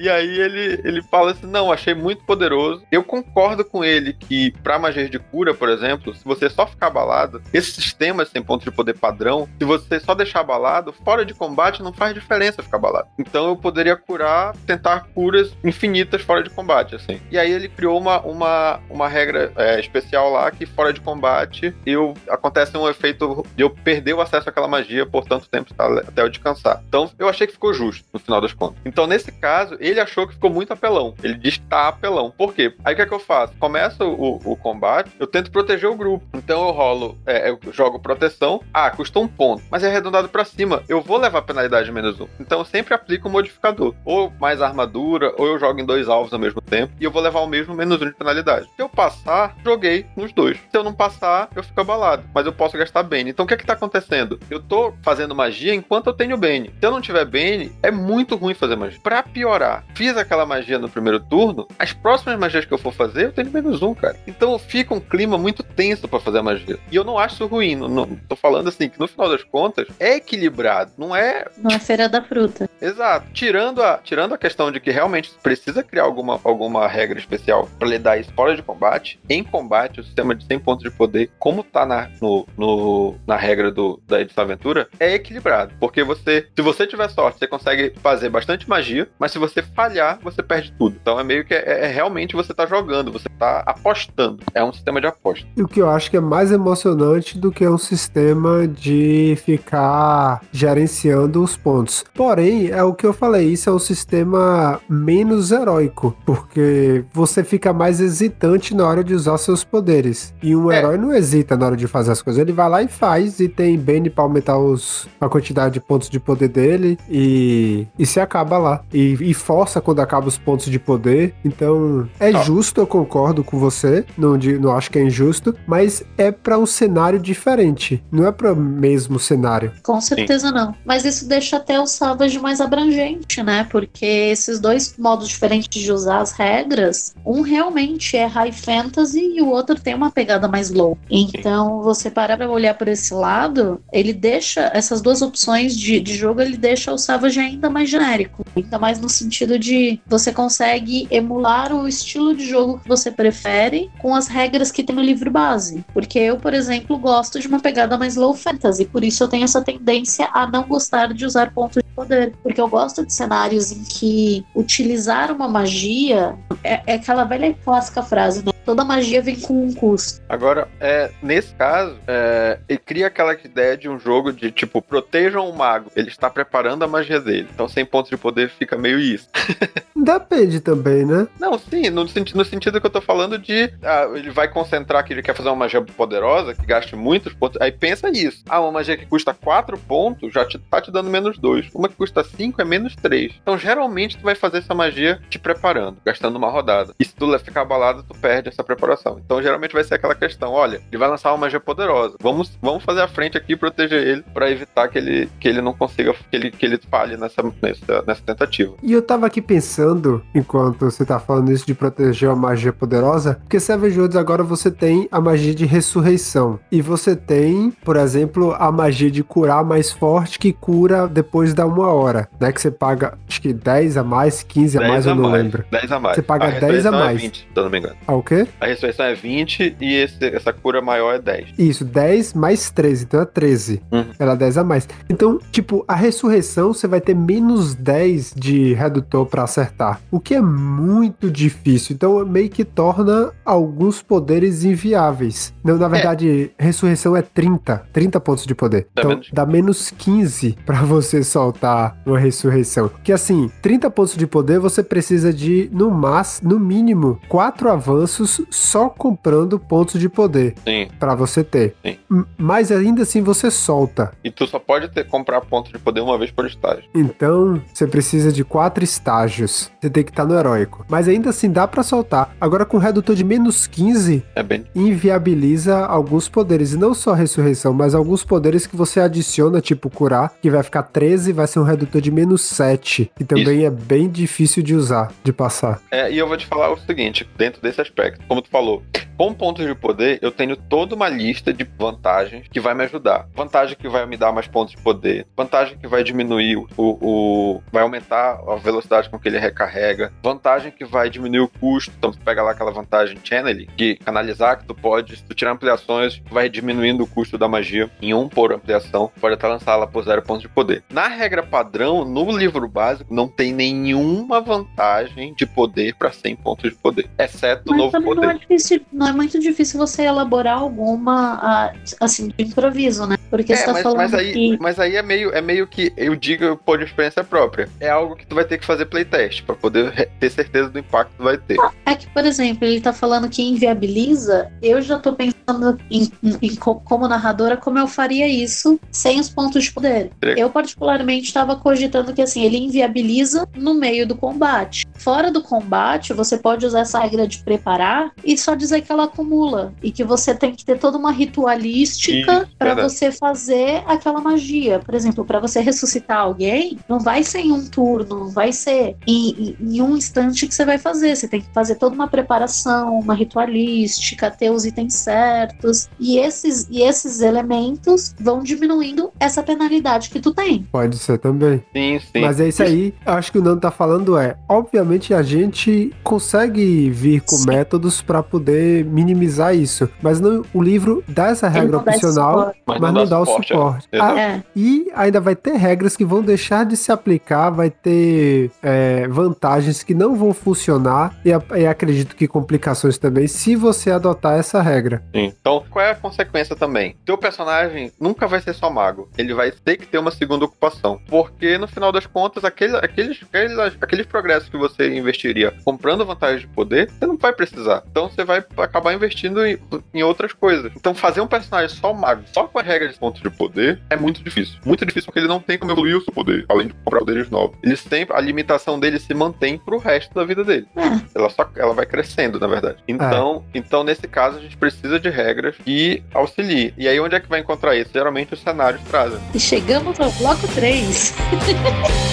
E aí ele, ele fala assim: não, achei muito poderoso. Eu concordo com ele que, pra magia de cura, por exemplo, se você só ficar abalado, esses sistemas têm pontos de poder padrão. Se você só deixar abalado, fora de combate não faz diferença ficar abalado. Então eu poderia curar, tentar curas infinitas fora de combate, assim. E aí ele criou uma, uma, uma regra é, especial lá que fora de combate eu acontece um efeito de eu perder o acesso àquela magia por tanto tempo até eu descansar. Então eu achei que ficou justo no das contas. Então nesse caso ele achou que ficou muito apelão. Ele diz que tá apelão. Por quê? Aí o que é que eu faço? Começa o, o combate, eu tento proteger o grupo. Então eu rolo, é, eu jogo proteção. Ah, custa um ponto, mas é arredondado para cima. Eu vou levar penalidade menos um. Então eu sempre aplico um modificador. Ou mais armadura, ou eu jogo em dois alvos ao mesmo tempo. E eu vou levar o mesmo menos um de penalidade. Se eu passar, joguei nos dois. Se eu não passar, eu fico abalado. Mas eu posso gastar Bane. Então o que é que tá acontecendo? Eu tô fazendo magia enquanto eu tenho Bane. Se eu não tiver Bane, é muito ruim fazer magia. Pra piorar, fiz aquela magia no primeiro turno, as próximas magias que eu for fazer, eu tenho menos um, cara. Então fica um clima muito tenso para fazer a magia. E eu não acho isso ruim. Não, não, tô falando assim, que no final das contas, é equilibrado. Não é. Não é feira da fruta. Exato. Tirando a, tirando a questão de que realmente precisa criar alguma, alguma regra especial para lidar isso fora de combate, em combate, o sistema de 100 pontos de poder, como tá na, no, no, na regra do, da edição aventura, é equilibrado. Porque você, se você tiver sorte, você consegue fazer bastante magia, mas se você falhar, você perde tudo. Então é meio que é, é realmente você tá jogando, você tá apostando. É um sistema de aposta. E o que eu acho que é mais emocionante do que um sistema de ficar gerenciando os pontos. Porém, é o que eu falei, isso é um sistema menos heróico, porque você fica mais hesitante na hora de usar seus poderes. E um é. herói não hesita na hora de fazer as coisas, ele vai lá e faz, e tem Bane pra aumentar os, a quantidade de pontos de poder dele, e, e se acaba lá. E, e força quando acaba os pontos de poder. Então, é ah. justo, eu concordo com você. Não, não acho que é injusto, mas é para um cenário diferente. Não é para o mesmo cenário. Com certeza Sim. não. Mas isso deixa até o Savage mais abrangente, né? Porque esses dois modos diferentes de usar as regras, um realmente é high fantasy e o outro tem uma pegada mais low. Então, você parar pra olhar por esse lado, ele deixa essas duas opções de, de jogo, ele deixa o Savage ainda mais genérico. Ainda mais no sentido de você consegue emular o estilo de jogo que você prefere com as regras que tem no livro base. Porque eu, por exemplo, gosto de uma pegada mais low fantasy, por isso eu tenho essa tendência a não gostar de usar pontos de poder. Porque eu gosto de cenários em que utilizar uma magia é, é aquela velha clássica frase, né? Toda magia vem com um custo. Agora, é, nesse caso, é, ele cria aquela ideia de um jogo de tipo, protejam o mago. Ele está preparando a magia dele. Então, sem pontos de poder fica meio isso. Depende também, né? Não, sim, no, no sentido que eu tô falando de. Ah, ele vai concentrar que ele quer fazer uma magia poderosa, que gaste muitos pontos. Aí pensa isso. Ah, uma magia que custa 4 pontos já te, tá te dando menos 2. Uma que custa 5 é menos 3. Então, geralmente, tu vai fazer essa magia te preparando, gastando uma rodada. E se tu ficar abalado, tu perde essa preparação. Então, geralmente vai ser aquela questão: olha, ele vai lançar uma magia poderosa. Vamos, vamos fazer a frente aqui e proteger ele para evitar que ele, que ele não consiga, que ele, que ele falhe nessa, nessa, nessa tentativa. E eu tava aqui pensando, enquanto você tá falando isso de proteger a magia poderosa, porque Savage Worlds agora você tem a magia de ressurreição. E você tem, por exemplo, a magia de curar mais forte que cura depois da uma hora, né? Que você paga, acho que 10 a mais, 15 a mais, eu não mais, lembro. 10 a mais. Você paga a 10 a é mais. É 20, se eu não me engano. Ah, o quê? A ressurreição é 20 e esse, essa cura maior é 10. Isso, 10 mais 13, então é 13. Uhum. Ela é 10 a mais. Então, tipo, a ressurreição você vai ter menos 10 de redutor para acertar, o que é muito difícil. Então, meio que torna alguns poderes inviáveis. Não, na verdade, é. ressurreição é 30, 30 pontos de poder. Dá então, menos. dá menos 15 para você soltar uma ressurreição. Que assim, 30 pontos de poder você precisa de no máximo, no mínimo, 4 avanços só comprando pontos de poder Sim. para você ter. Sim. Mas ainda assim você solta. E tu só pode ter, comprar pontos de poder uma vez por estágio. Então, você precisa de quatro estágios. Você tem que estar no heróico. Mas ainda assim dá pra soltar. Agora com redutor de menos 15, É bem. inviabiliza alguns poderes. E não só a ressurreição, mas alguns poderes que você adiciona, tipo curar, que vai ficar 13, vai ser um redutor de menos 7. E também é bem difícil de usar, de passar. É, e eu vou te falar o seguinte, dentro desse aspecto, como tu falou, com pontos de poder, eu tenho toda uma lista de vantagens que vai me ajudar. Vantagem que vai me dar mais pontos de poder, vantagem que vai diminuir o, o vai aumentar a velocidade com que ele recarrega, vantagem que vai diminuir o custo. Então, tu pega lá aquela vantagem channeling, que canalizar, que tu pode, se tu tirar ampliações, vai diminuindo o custo da magia em um por ampliação, pode até lançar ela por zero pontos de poder. Na regra padrão, no livro básico, não tem nenhuma vantagem de poder para 100 pontos de poder, exceto o novo também não é, poder. difícil, não é muito difícil você elaborar alguma, ah, assim, de improviso, né? Porque você É, tá mas, falando mas aí, que... mas aí é meio, é meio que eu digo por experiência própria. É algo que tu vai ter que fazer playtest para poder ter certeza do impacto que vai ter. É que, por exemplo, ele tá falando que inviabiliza, eu já tô pensando em, em- em co- como narradora, como eu faria isso sem os pontos de poder. Eu, particularmente, estava cogitando que, assim, ele inviabiliza no meio do combate. Fora do combate, você pode usar essa regra de preparar e só dizer que ela acumula. E que você tem que ter toda uma ritualística para você fazer aquela magia. Por exemplo, para você ressuscitar alguém, não vai ser em um turno, não vai ser em, em- em um instante que você vai fazer. Você tem que fazer toda uma preparação, uma ritualística, ter os itens certos. E esses, e esses elementos vão diminuindo essa penalidade que tu tem. Pode ser também. Sim, sim. Mas é isso aí, eu acho que o Nando tá falando é, obviamente a gente consegue vir com Sim. métodos pra poder minimizar isso, mas não, o livro dá essa regra dá opcional, suporte. mas, não dá o suporte, é. suporte. Exato. Ah, É. e ainda vai ter regras que vão deixar de se aplicar, vai ter é, vantagens que não vão funcionar e, e acredito que complicações também se você adotar essa regra. Sim. Então, qual é a consequência também? Teu personagem nunca vai ser só mago. Ele vai ter que ter uma segunda ocupação. Porque, no final das contas, aquele- aqueles, aqueles, aqueles progressos que você investiria comprando vantagens de poder, você não vai precisar. Então, você vai acabar investindo em, em outras coisas. Então, fazer um personagem só mago, só com a regra de pontos de poder, é muito difícil. Muito difícil porque ele não tem como evoluir o seu poder, além de comprar poderes novos. Ele sempre, a limitação dele se mantém pro resto da vida dele. É. Ela só ela vai crescendo, na verdade. Então, então nesse caso, a gente precisa de regras que auxiliem. E aí, onde é que vai encontrar isso? Geralmente os cenários trazem. E chegamos ao bloco 3.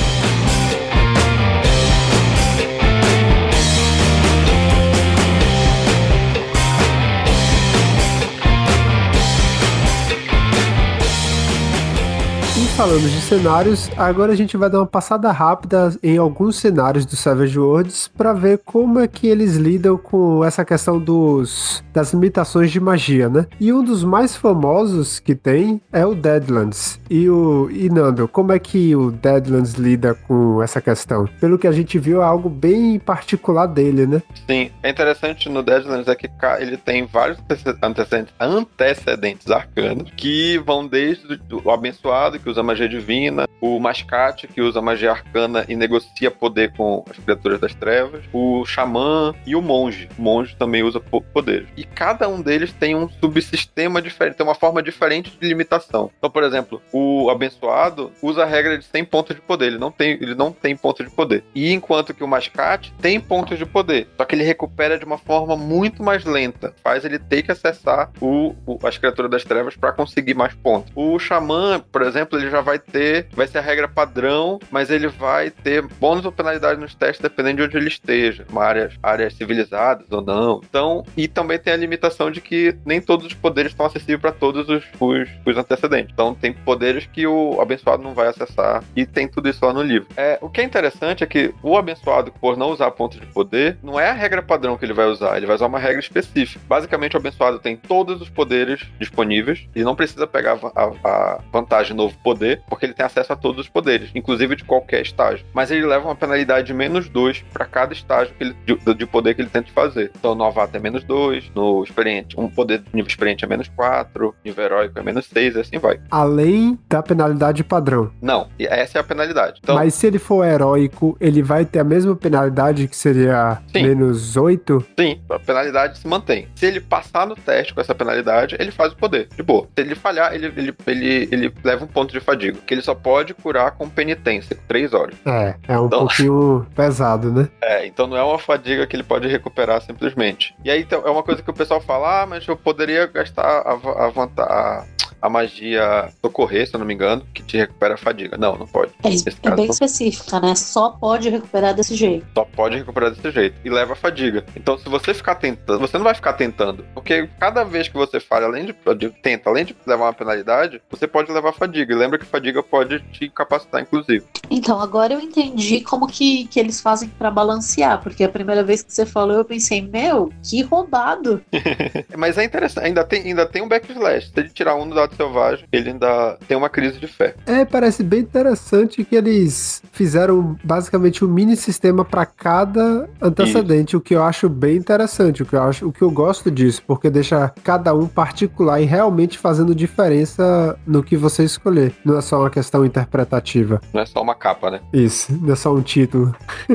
Falando de cenários, agora a gente vai dar uma passada rápida em alguns cenários do Savage Worlds para ver como é que eles lidam com essa questão dos das limitações de magia, né? E um dos mais famosos que tem é o Deadlands. E o e Nando, como é que o Deadlands lida com essa questão? Pelo que a gente viu, é algo bem particular dele, né? Sim, é interessante no Deadlands é que ele tem vários antece- antecedentes, antecedentes arcanos que vão desde o abençoado, que usa magia divina, o mascate, que usa magia arcana e negocia poder com as criaturas das trevas, o xamã e o monge. O monge também usa po- poderes. E cada um deles tem um subsistema diferente, tem uma forma diferente de limitação. Então, por exemplo, o abençoado usa a regra de 100 pontos de poder, ele não tem, ele não tem pontos de poder. E enquanto que o mascate tem pontos de poder, só que ele recupera de uma forma muito mais lenta, faz ele ter que acessar o, o- as criaturas das trevas para conseguir mais pontos. O xamã, por exemplo, ele já vai ter, vai ser a regra padrão, mas ele vai ter bônus ou penalidade nos testes dependendo de onde ele esteja, uma área, áreas civilizadas ou não. Então, e também tem a limitação de que nem todos os poderes estão acessíveis para todos os, os, os antecedentes. Então, tem poderes que o abençoado não vai acessar e tem tudo isso lá no livro. É, o que é interessante é que o abençoado, por não usar pontos de poder, não é a regra padrão que ele vai usar, ele vai usar uma regra específica. Basicamente, o abençoado tem todos os poderes disponíveis, ele não precisa pegar a- a vantagem novo poder, poder, porque ele tem acesso a todos os poderes, inclusive de qualquer estágio. Mas ele leva uma penalidade de menos 2 para cada estágio que ele, de, de, poder que ele tenta fazer. Então, no novato é menos 2, no experiente, um poder de nível experiente é menos 4, nível heróico é menos 6, e assim vai. Além da penalidade padrão. Não, essa é a penalidade. Então, Mas se ele for heróico, ele vai ter a mesma penalidade que seria Sim. menos 8? Sim, a penalidade se mantém. Se ele passar no teste com essa penalidade, ele faz o poder, de boa. Se ele falhar, ele, ele, ele, ele leva um ponto de fadiga, que ele só pode curar com penitência, com 3 horas. É, é um então... pouquinho pesado, né? É, então não é uma fadiga que ele pode recuperar simplesmente. E aí então, é uma coisa que o pessoal fala, ah, mas eu poderia gastar a, a, a, a magia socorrer, se eu não me engano, que te recupera a fadiga. Não, não pode. É, é bem específica, né? Só pode recuperar desse jeito. Só pode recuperar desse jeito. E leva a fadiga. Então, se você ficar tentando, você não vai ficar tentando. Porque cada vez que você falha, além de, de tenta, além de levar uma penalidade, você pode levar fadiga. E lembra que fadiga pode te incapacitar, inclusive. Então, agora eu entendi como que, que eles fazem para balancear. Porque a primeira vez que você falou, eu pensei, meu, que roubado. Mas é interessante, ainda tem, ainda tem um backslash. Se ele tirar um do lado selvagem, ele ainda tem uma crise de fé. É, parece bem interessante que eles fizeram basicamente um mini sistema para cada antecedente, Isso. o que eu acho bem interessante, o que eu acho, o que eu gosto disso, porque deixa cada um particular e realmente fazendo diferença no que você escolher. Não é só uma questão interpretativa. Não é só uma capa, né? Isso, não é só um título.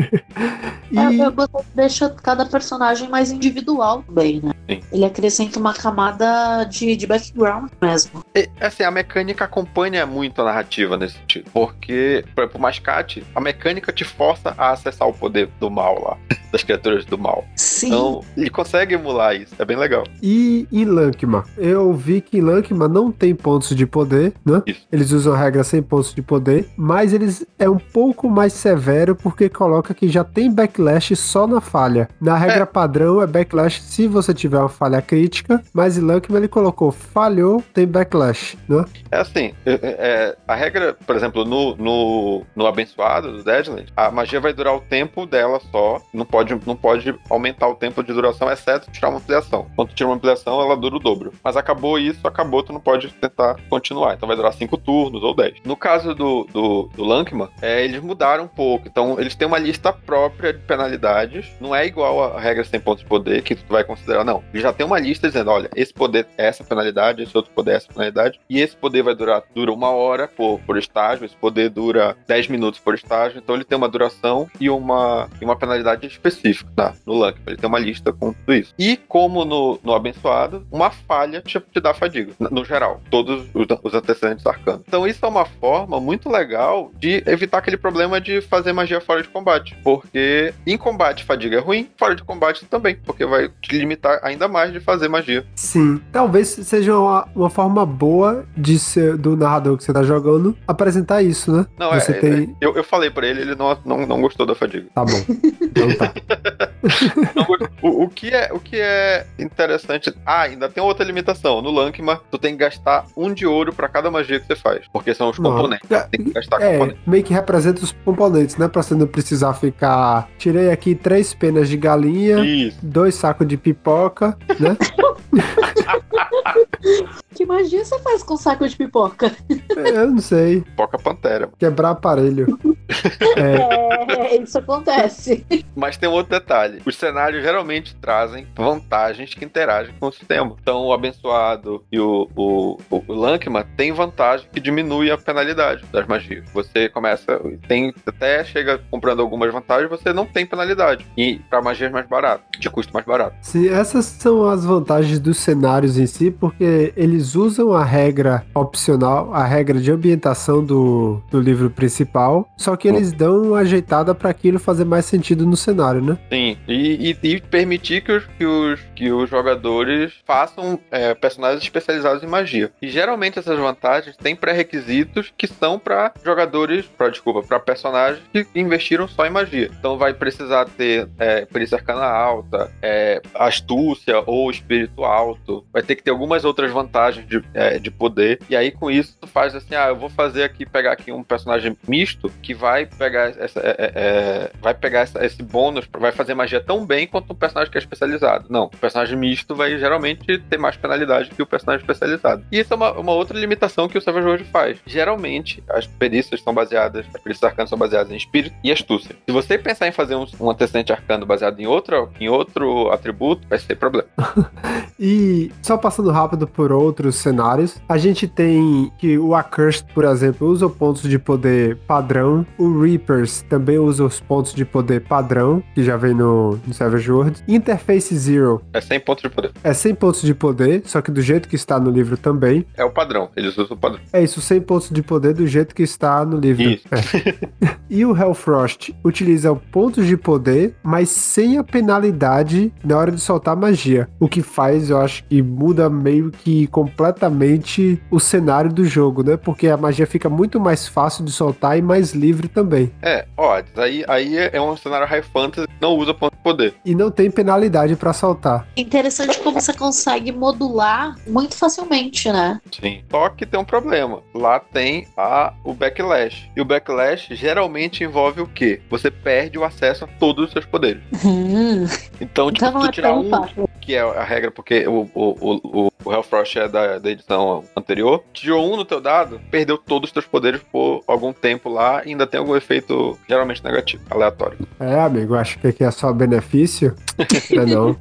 e... É, deixa cada personagem mais individual também, né? Sim. Ele acrescenta uma camada de, de background mesmo. E, assim, a mecânica acompanha muito a narrativa nesse sentido. Porque, por exemplo, o Mascate, a mecânica te força a acessar o poder do mal lá. Das criaturas do mal. Sim. Então, ele consegue emular isso. É bem legal. E em Lankma? Eu vi que em Lankma não tem pontos de poder, né? Isso. Eles usam a regra sem pontos de poder, mas eles é um pouco mais severo porque coloca que já tem backlash só na falha. Na regra é. padrão é backlash se você tiver uma falha crítica, mas Lankma ele colocou falhou, tem backlash, né? É assim, é, é, a regra, por exemplo, no, no, no abençoado do Deadland, a magia vai durar o tempo dela só, não pode, não pode aumentar o tempo de duração, exceto tirar uma ampliação. Quando tu tira uma ampliação, ela dura o dobro. Mas acabou isso, acabou, tu não pode tentar continuar. Então vai durar 5 turnos ou 10. No caso do, do, do Lankman, é, eles mudaram um pouco. Então eles têm uma lista própria de penalidades. Não é igual a regra sem pontos de poder, que tu vai considerar, não. Eles já tem uma lista dizendo, olha, esse poder é essa penalidade, esse outro poder é essa penalidade, e esse poder vai durar dura uma hora por, por estágio, esse poder dura 10 minutos por estágio, então ele tem uma duração e uma, e uma penalidade específica tá? no Luck. Ele tem uma lista com tudo isso. E como no, no abençoado, uma falha te, te dá fadiga, no geral, todos os, os antecedentes arcanos. Então isso é uma forma muito legal de evitar aquele problema de fazer magia fora de combate, porque em combate fadiga é ruim, fora de combate também, porque vai te limitar ainda mais de fazer magia. Sim, talvez seja uma, uma forma boa de ser do narrador que você tá jogando apresentar isso, né? Não, você é, tem... É, eu, eu falei pra ele, ele não, não, não gostou da fadiga. Tá bom. Então tá. o, o, que é, o que é interessante. Ah, ainda tem outra limitação. No Lankma, tu tem que gastar um de ouro pra cada magia que você faz. Porque são os não. componentes. É, tem que gastar é, componentes. Meio que representa os componentes, né? Pra você não precisar ficar. Tirei aqui três penas de galinha, Isso. dois sacos de pipoca, né? que magia você faz com saco de pipoca? Eu não sei. Pipoca pantera. Quebrar aparelho. é. é, isso acontece. Mas tem um outro detalhe. Os cenários geralmente trazem vantagens que interagem com o sistema. Então, o abençoado e o, o, o Lankman tem vantagem que diminui a penalidade das magias. Você começa, tem até chega comprando algumas vantagens, você não tem penalidade. E para magias mais baratas, de custo mais barato. Sim, essas são as vantagens dos cenários em si, porque eles usam a regra opcional, a regra de ambientação do, do livro principal, só que eles dão uma ajeitada para aquilo fazer mais sentido no cenário, né? Sim, e, e, e permitir que os, que os, que os jogadores façam é, personagens especializados em magia. E geralmente essas vantagens têm pré-requisitos que são para jogadores, para desculpa, para personagens que investiram só em magia. Então vai precisar ter é, perícia arcana alta, é, astúcia ou espírito alto. Vai ter que ter algumas outras vantagens de, é, de poder. E aí com isso tu faz assim, ah, eu vou fazer aqui pegar aqui um personagem misto que vai pegar essa, é, é, é, vai pegar essa, esse bônus, vai fazer magia tão bem quanto um personagem que é especializado. Não, o personagem misto vai geralmente ter mais penalidade que o personagem especializado. E isso é uma, uma outra limitação que o Savage World faz. Geralmente, as perícias são baseadas, as perícias arcanas são baseadas em espírito e astúcia. Se você pensar em fazer um, um antecedente arcano baseado em outro, em outro atributo, vai ser problema. e só passando rápido por outros cenários, a gente tem que o Accursed, por exemplo, usa pontos de poder padrão. O Reapers também usa os pontos de poder padrão, que já vem no, no Savage World. Interface Zero. É 100 pontos de poder. É 100 pontos de poder, só que do jeito que está no livro também. É o padrão, eles usam o padrão. É isso, 100 pontos de poder do jeito que está no livro. Isso. É. e o Hellfrost utiliza pontos de poder, mas sem a penalidade na hora de soltar magia. O que faz, eu acho que muda meio que completamente o cenário do jogo, né? Porque a magia fica muito mais fácil de soltar e mais livre também. É, ó, aí, aí é um cenário high fantasy, não usa ponto de poder. E não tem penalidade para soltar. Interessante como você consegue modular muito facilmente, né? Sim. Só que tem um problema. Lá tem a, o backlash. E o backlash geralmente envolve o quê? Você perde o acesso a todos os seus poderes. Hum. Então, tipo, Então tu é tirar um, fácil. Que é a regra, porque o, o, o, o Hellfrost é da, da edição anterior, tirou um no teu dado, perdeu todos os teus poderes por algum tempo lá e ainda tem algum efeito geralmente negativo, aleatório. É, amigo, acho que aqui é só benefício. não, é não.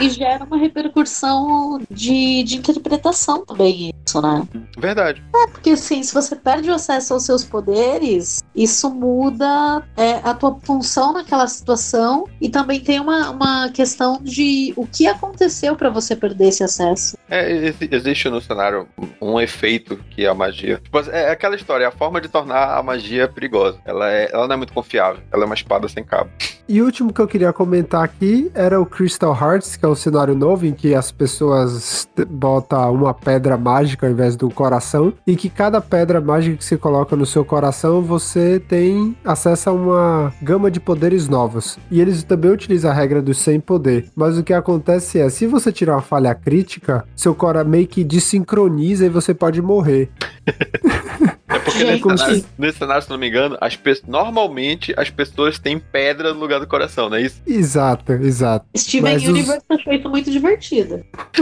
E gera uma repercussão de, de interpretação também, isso, né? Verdade. Porque assim, se você perde o acesso aos seus poderes, isso muda é, a tua função naquela situação e também tem uma, uma questão de o que aconteceu para você perder esse acesso. É, exi- existe no cenário um efeito que é a magia. Tipo, é aquela história, é a forma de tornar a magia perigosa. Ela, é, ela não é muito confiável. Ela é uma espada sem cabo. E o último que eu queria comentar aqui era o Crystal Hearts, que é um cenário novo em que as pessoas botam uma pedra mágica ao invés do coração, e que cada pedra mágica que você coloca no seu coração, você tem acesso a uma gama de poderes novos. E eles também utilizam a regra do sem poder. Mas o que acontece é, se você tirar uma falha crítica, seu cora meio que desincroniza e você pode morrer. Porque nesse Como cenário, se- nesse cenário, se não me engano, as pe- normalmente as pessoas têm pedra no lugar do coração, não é isso? Exato, exato. Steven Mas os- Universe achou isso muito divertido.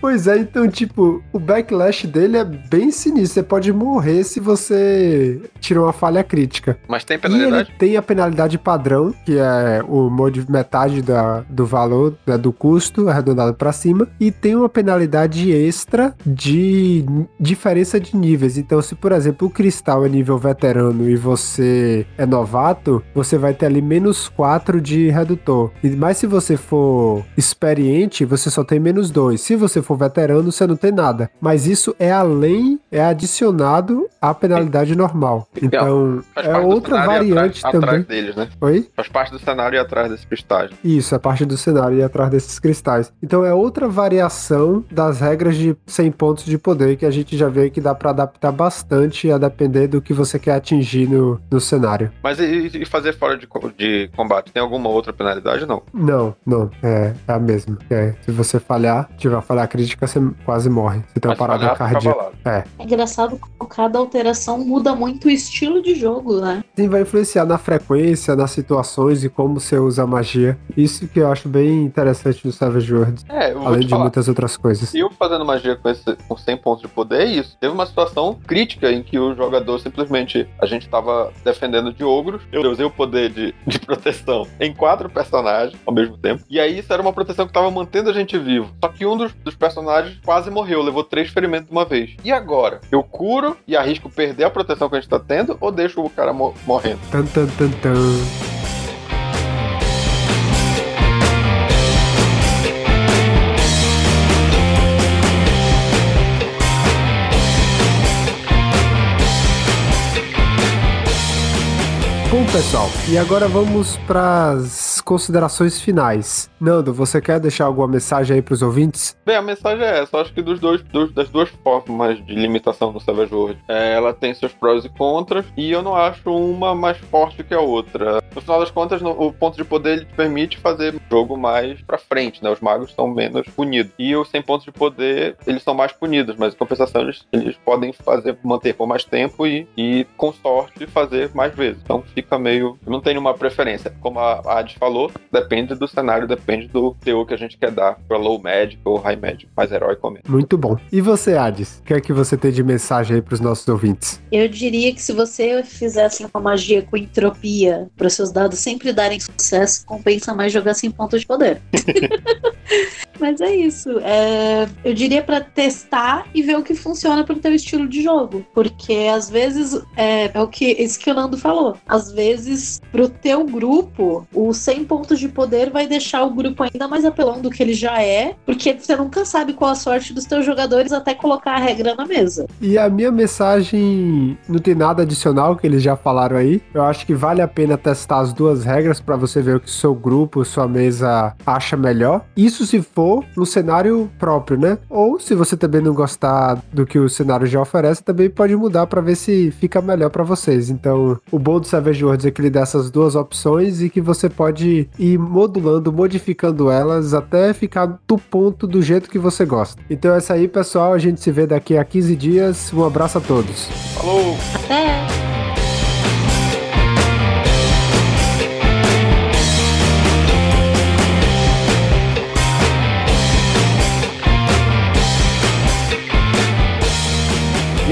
Pois é, então, tipo, o backlash dele é bem sinistro. Você pode morrer se você tirou uma falha crítica. Mas tem E ele penalidade? tem a penalidade padrão, que é o mod metade da, do valor, né, do custo, arredondado pra cima. E tem uma penalidade extra de diferença de níveis. Então, se, por exemplo, o cristal é nível veterano e você é novato, você vai ter ali menos 4 de redutor. Mas se você for experiente, você só tem menos 2. Se você for veterano, você não tem nada. Mas isso é além, é adicionado à penalidade normal. Então, é outra variante atrás, também. atrás deles, né? Oi? Faz parte do cenário e atrás desses cristais. Isso, é parte do cenário e atrás desses cristais. Então é outra variação das regras de 100 pontos de poder que a gente já vê que dá pra adaptar bastante a depender do que você quer atingir no, no cenário. Mas e, e fazer fora de, de combate? Tem alguma outra penalidade? Não. Não, não, é, é a mesma. É, se você falhar, tiver uma falha crítica, você quase morre. Você tem uma Mas parada falhar, cardíaca. É. É engraçado como cada alteração muda muito o estilo de jogo, né? Sim, vai influenciar na frequência, nas situações e como você usa a magia. Isso que eu acho bem interessante no Savage Worlds. É, eu vou Além te de falar. muitas outras coisas. E eu fazendo magia com, esse, com 100 pontos de poder é isso. Teve uma situação crítica em que o jogador simplesmente. A gente tava defendendo de ogros. Eu usei o poder de, de proteção em quatro personagens ao mesmo tempo. E aí isso era uma proteção que tava mantendo a gente vivo. Só que um dos, dos personagens quase morreu, levou três ferimentos de uma vez. E agora? Eu curo e arrisco perder a proteção que a gente tá tendo ou deixo o cara mo- morrendo? Tan, tan, tan, tan. Bom, pessoal, e agora vamos para as considerações finais. Nando, você quer deixar alguma mensagem aí para os ouvintes? Bem, a mensagem é essa. Acho que dos dois, dos, das duas formas de limitação do Savage World, é, ela tem seus prós e contras, e eu não acho uma mais forte que a outra. No final das contas, no, o ponto de poder ele te permite fazer o jogo mais pra frente, né? Os magos são menos punidos. E os sem pontos de poder, eles são mais punidos, mas em compensação eles, eles podem fazer, manter por mais tempo e, e, com sorte, fazer mais vezes. Então fica meio. Não tem uma preferência. Como a Adi falou, depende do cenário, depende do teor que a gente quer dar pra low magic ou high magic, mais heróico mesmo. Muito bom. E você, Ades? O que é que você tem de mensagem aí pros nossos ouvintes? Eu diria que se você fizesse uma magia com entropia para seus dados sempre darem sucesso, compensa mais jogar sem pontos de poder. Mas é isso. É, eu diria para testar e ver o que funciona pro teu estilo de jogo. Porque às vezes é, é o que esse que o Nando falou. Às vezes, pro teu grupo, o 100 pontos de poder vai deixar o grupo ainda mais apelão do que ele já é. Porque você nunca sabe qual a sorte dos teus jogadores até colocar a regra na mesa. E a minha mensagem não tem nada adicional que eles já falaram aí. Eu acho que vale a pena testar as duas regras para você ver o que seu grupo, sua mesa acha melhor. Isso se for no cenário próprio, né? Ou se você também não gostar do que o cenário já oferece, também pode mudar para ver se fica melhor para vocês. Então, o bom do Savage Worlds é que ele dá essas duas opções e que você pode ir modulando, modificando elas até ficar do ponto do jeito que você gosta. Então é isso aí, pessoal. A gente se vê daqui a 15 dias. Um abraço a todos. Falou! Até!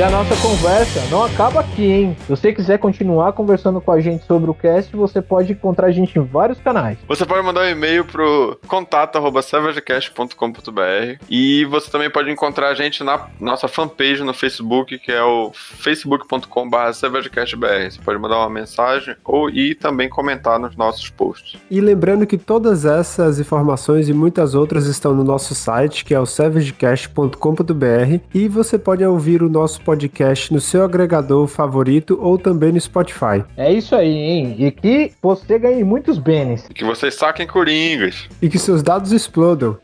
E a nossa conversa não acaba aqui, hein? Se você quiser continuar conversando com a gente sobre o cast, você pode encontrar a gente em vários canais. Você pode mandar um e-mail pro contato@savagecast.com.br e você também pode encontrar a gente na nossa fanpage no Facebook, que é o facebook.com/savagecastbr. Você pode mandar uma mensagem ou e também comentar nos nossos posts. E lembrando que todas essas informações e muitas outras estão no nosso site, que é o savagecast.com.br, e você pode ouvir o nosso podcast no seu agregador favorito ou também no Spotify. É isso aí, hein? E que você ganhe muitos bens. E que vocês saquem coringas. E que seus dados explodam.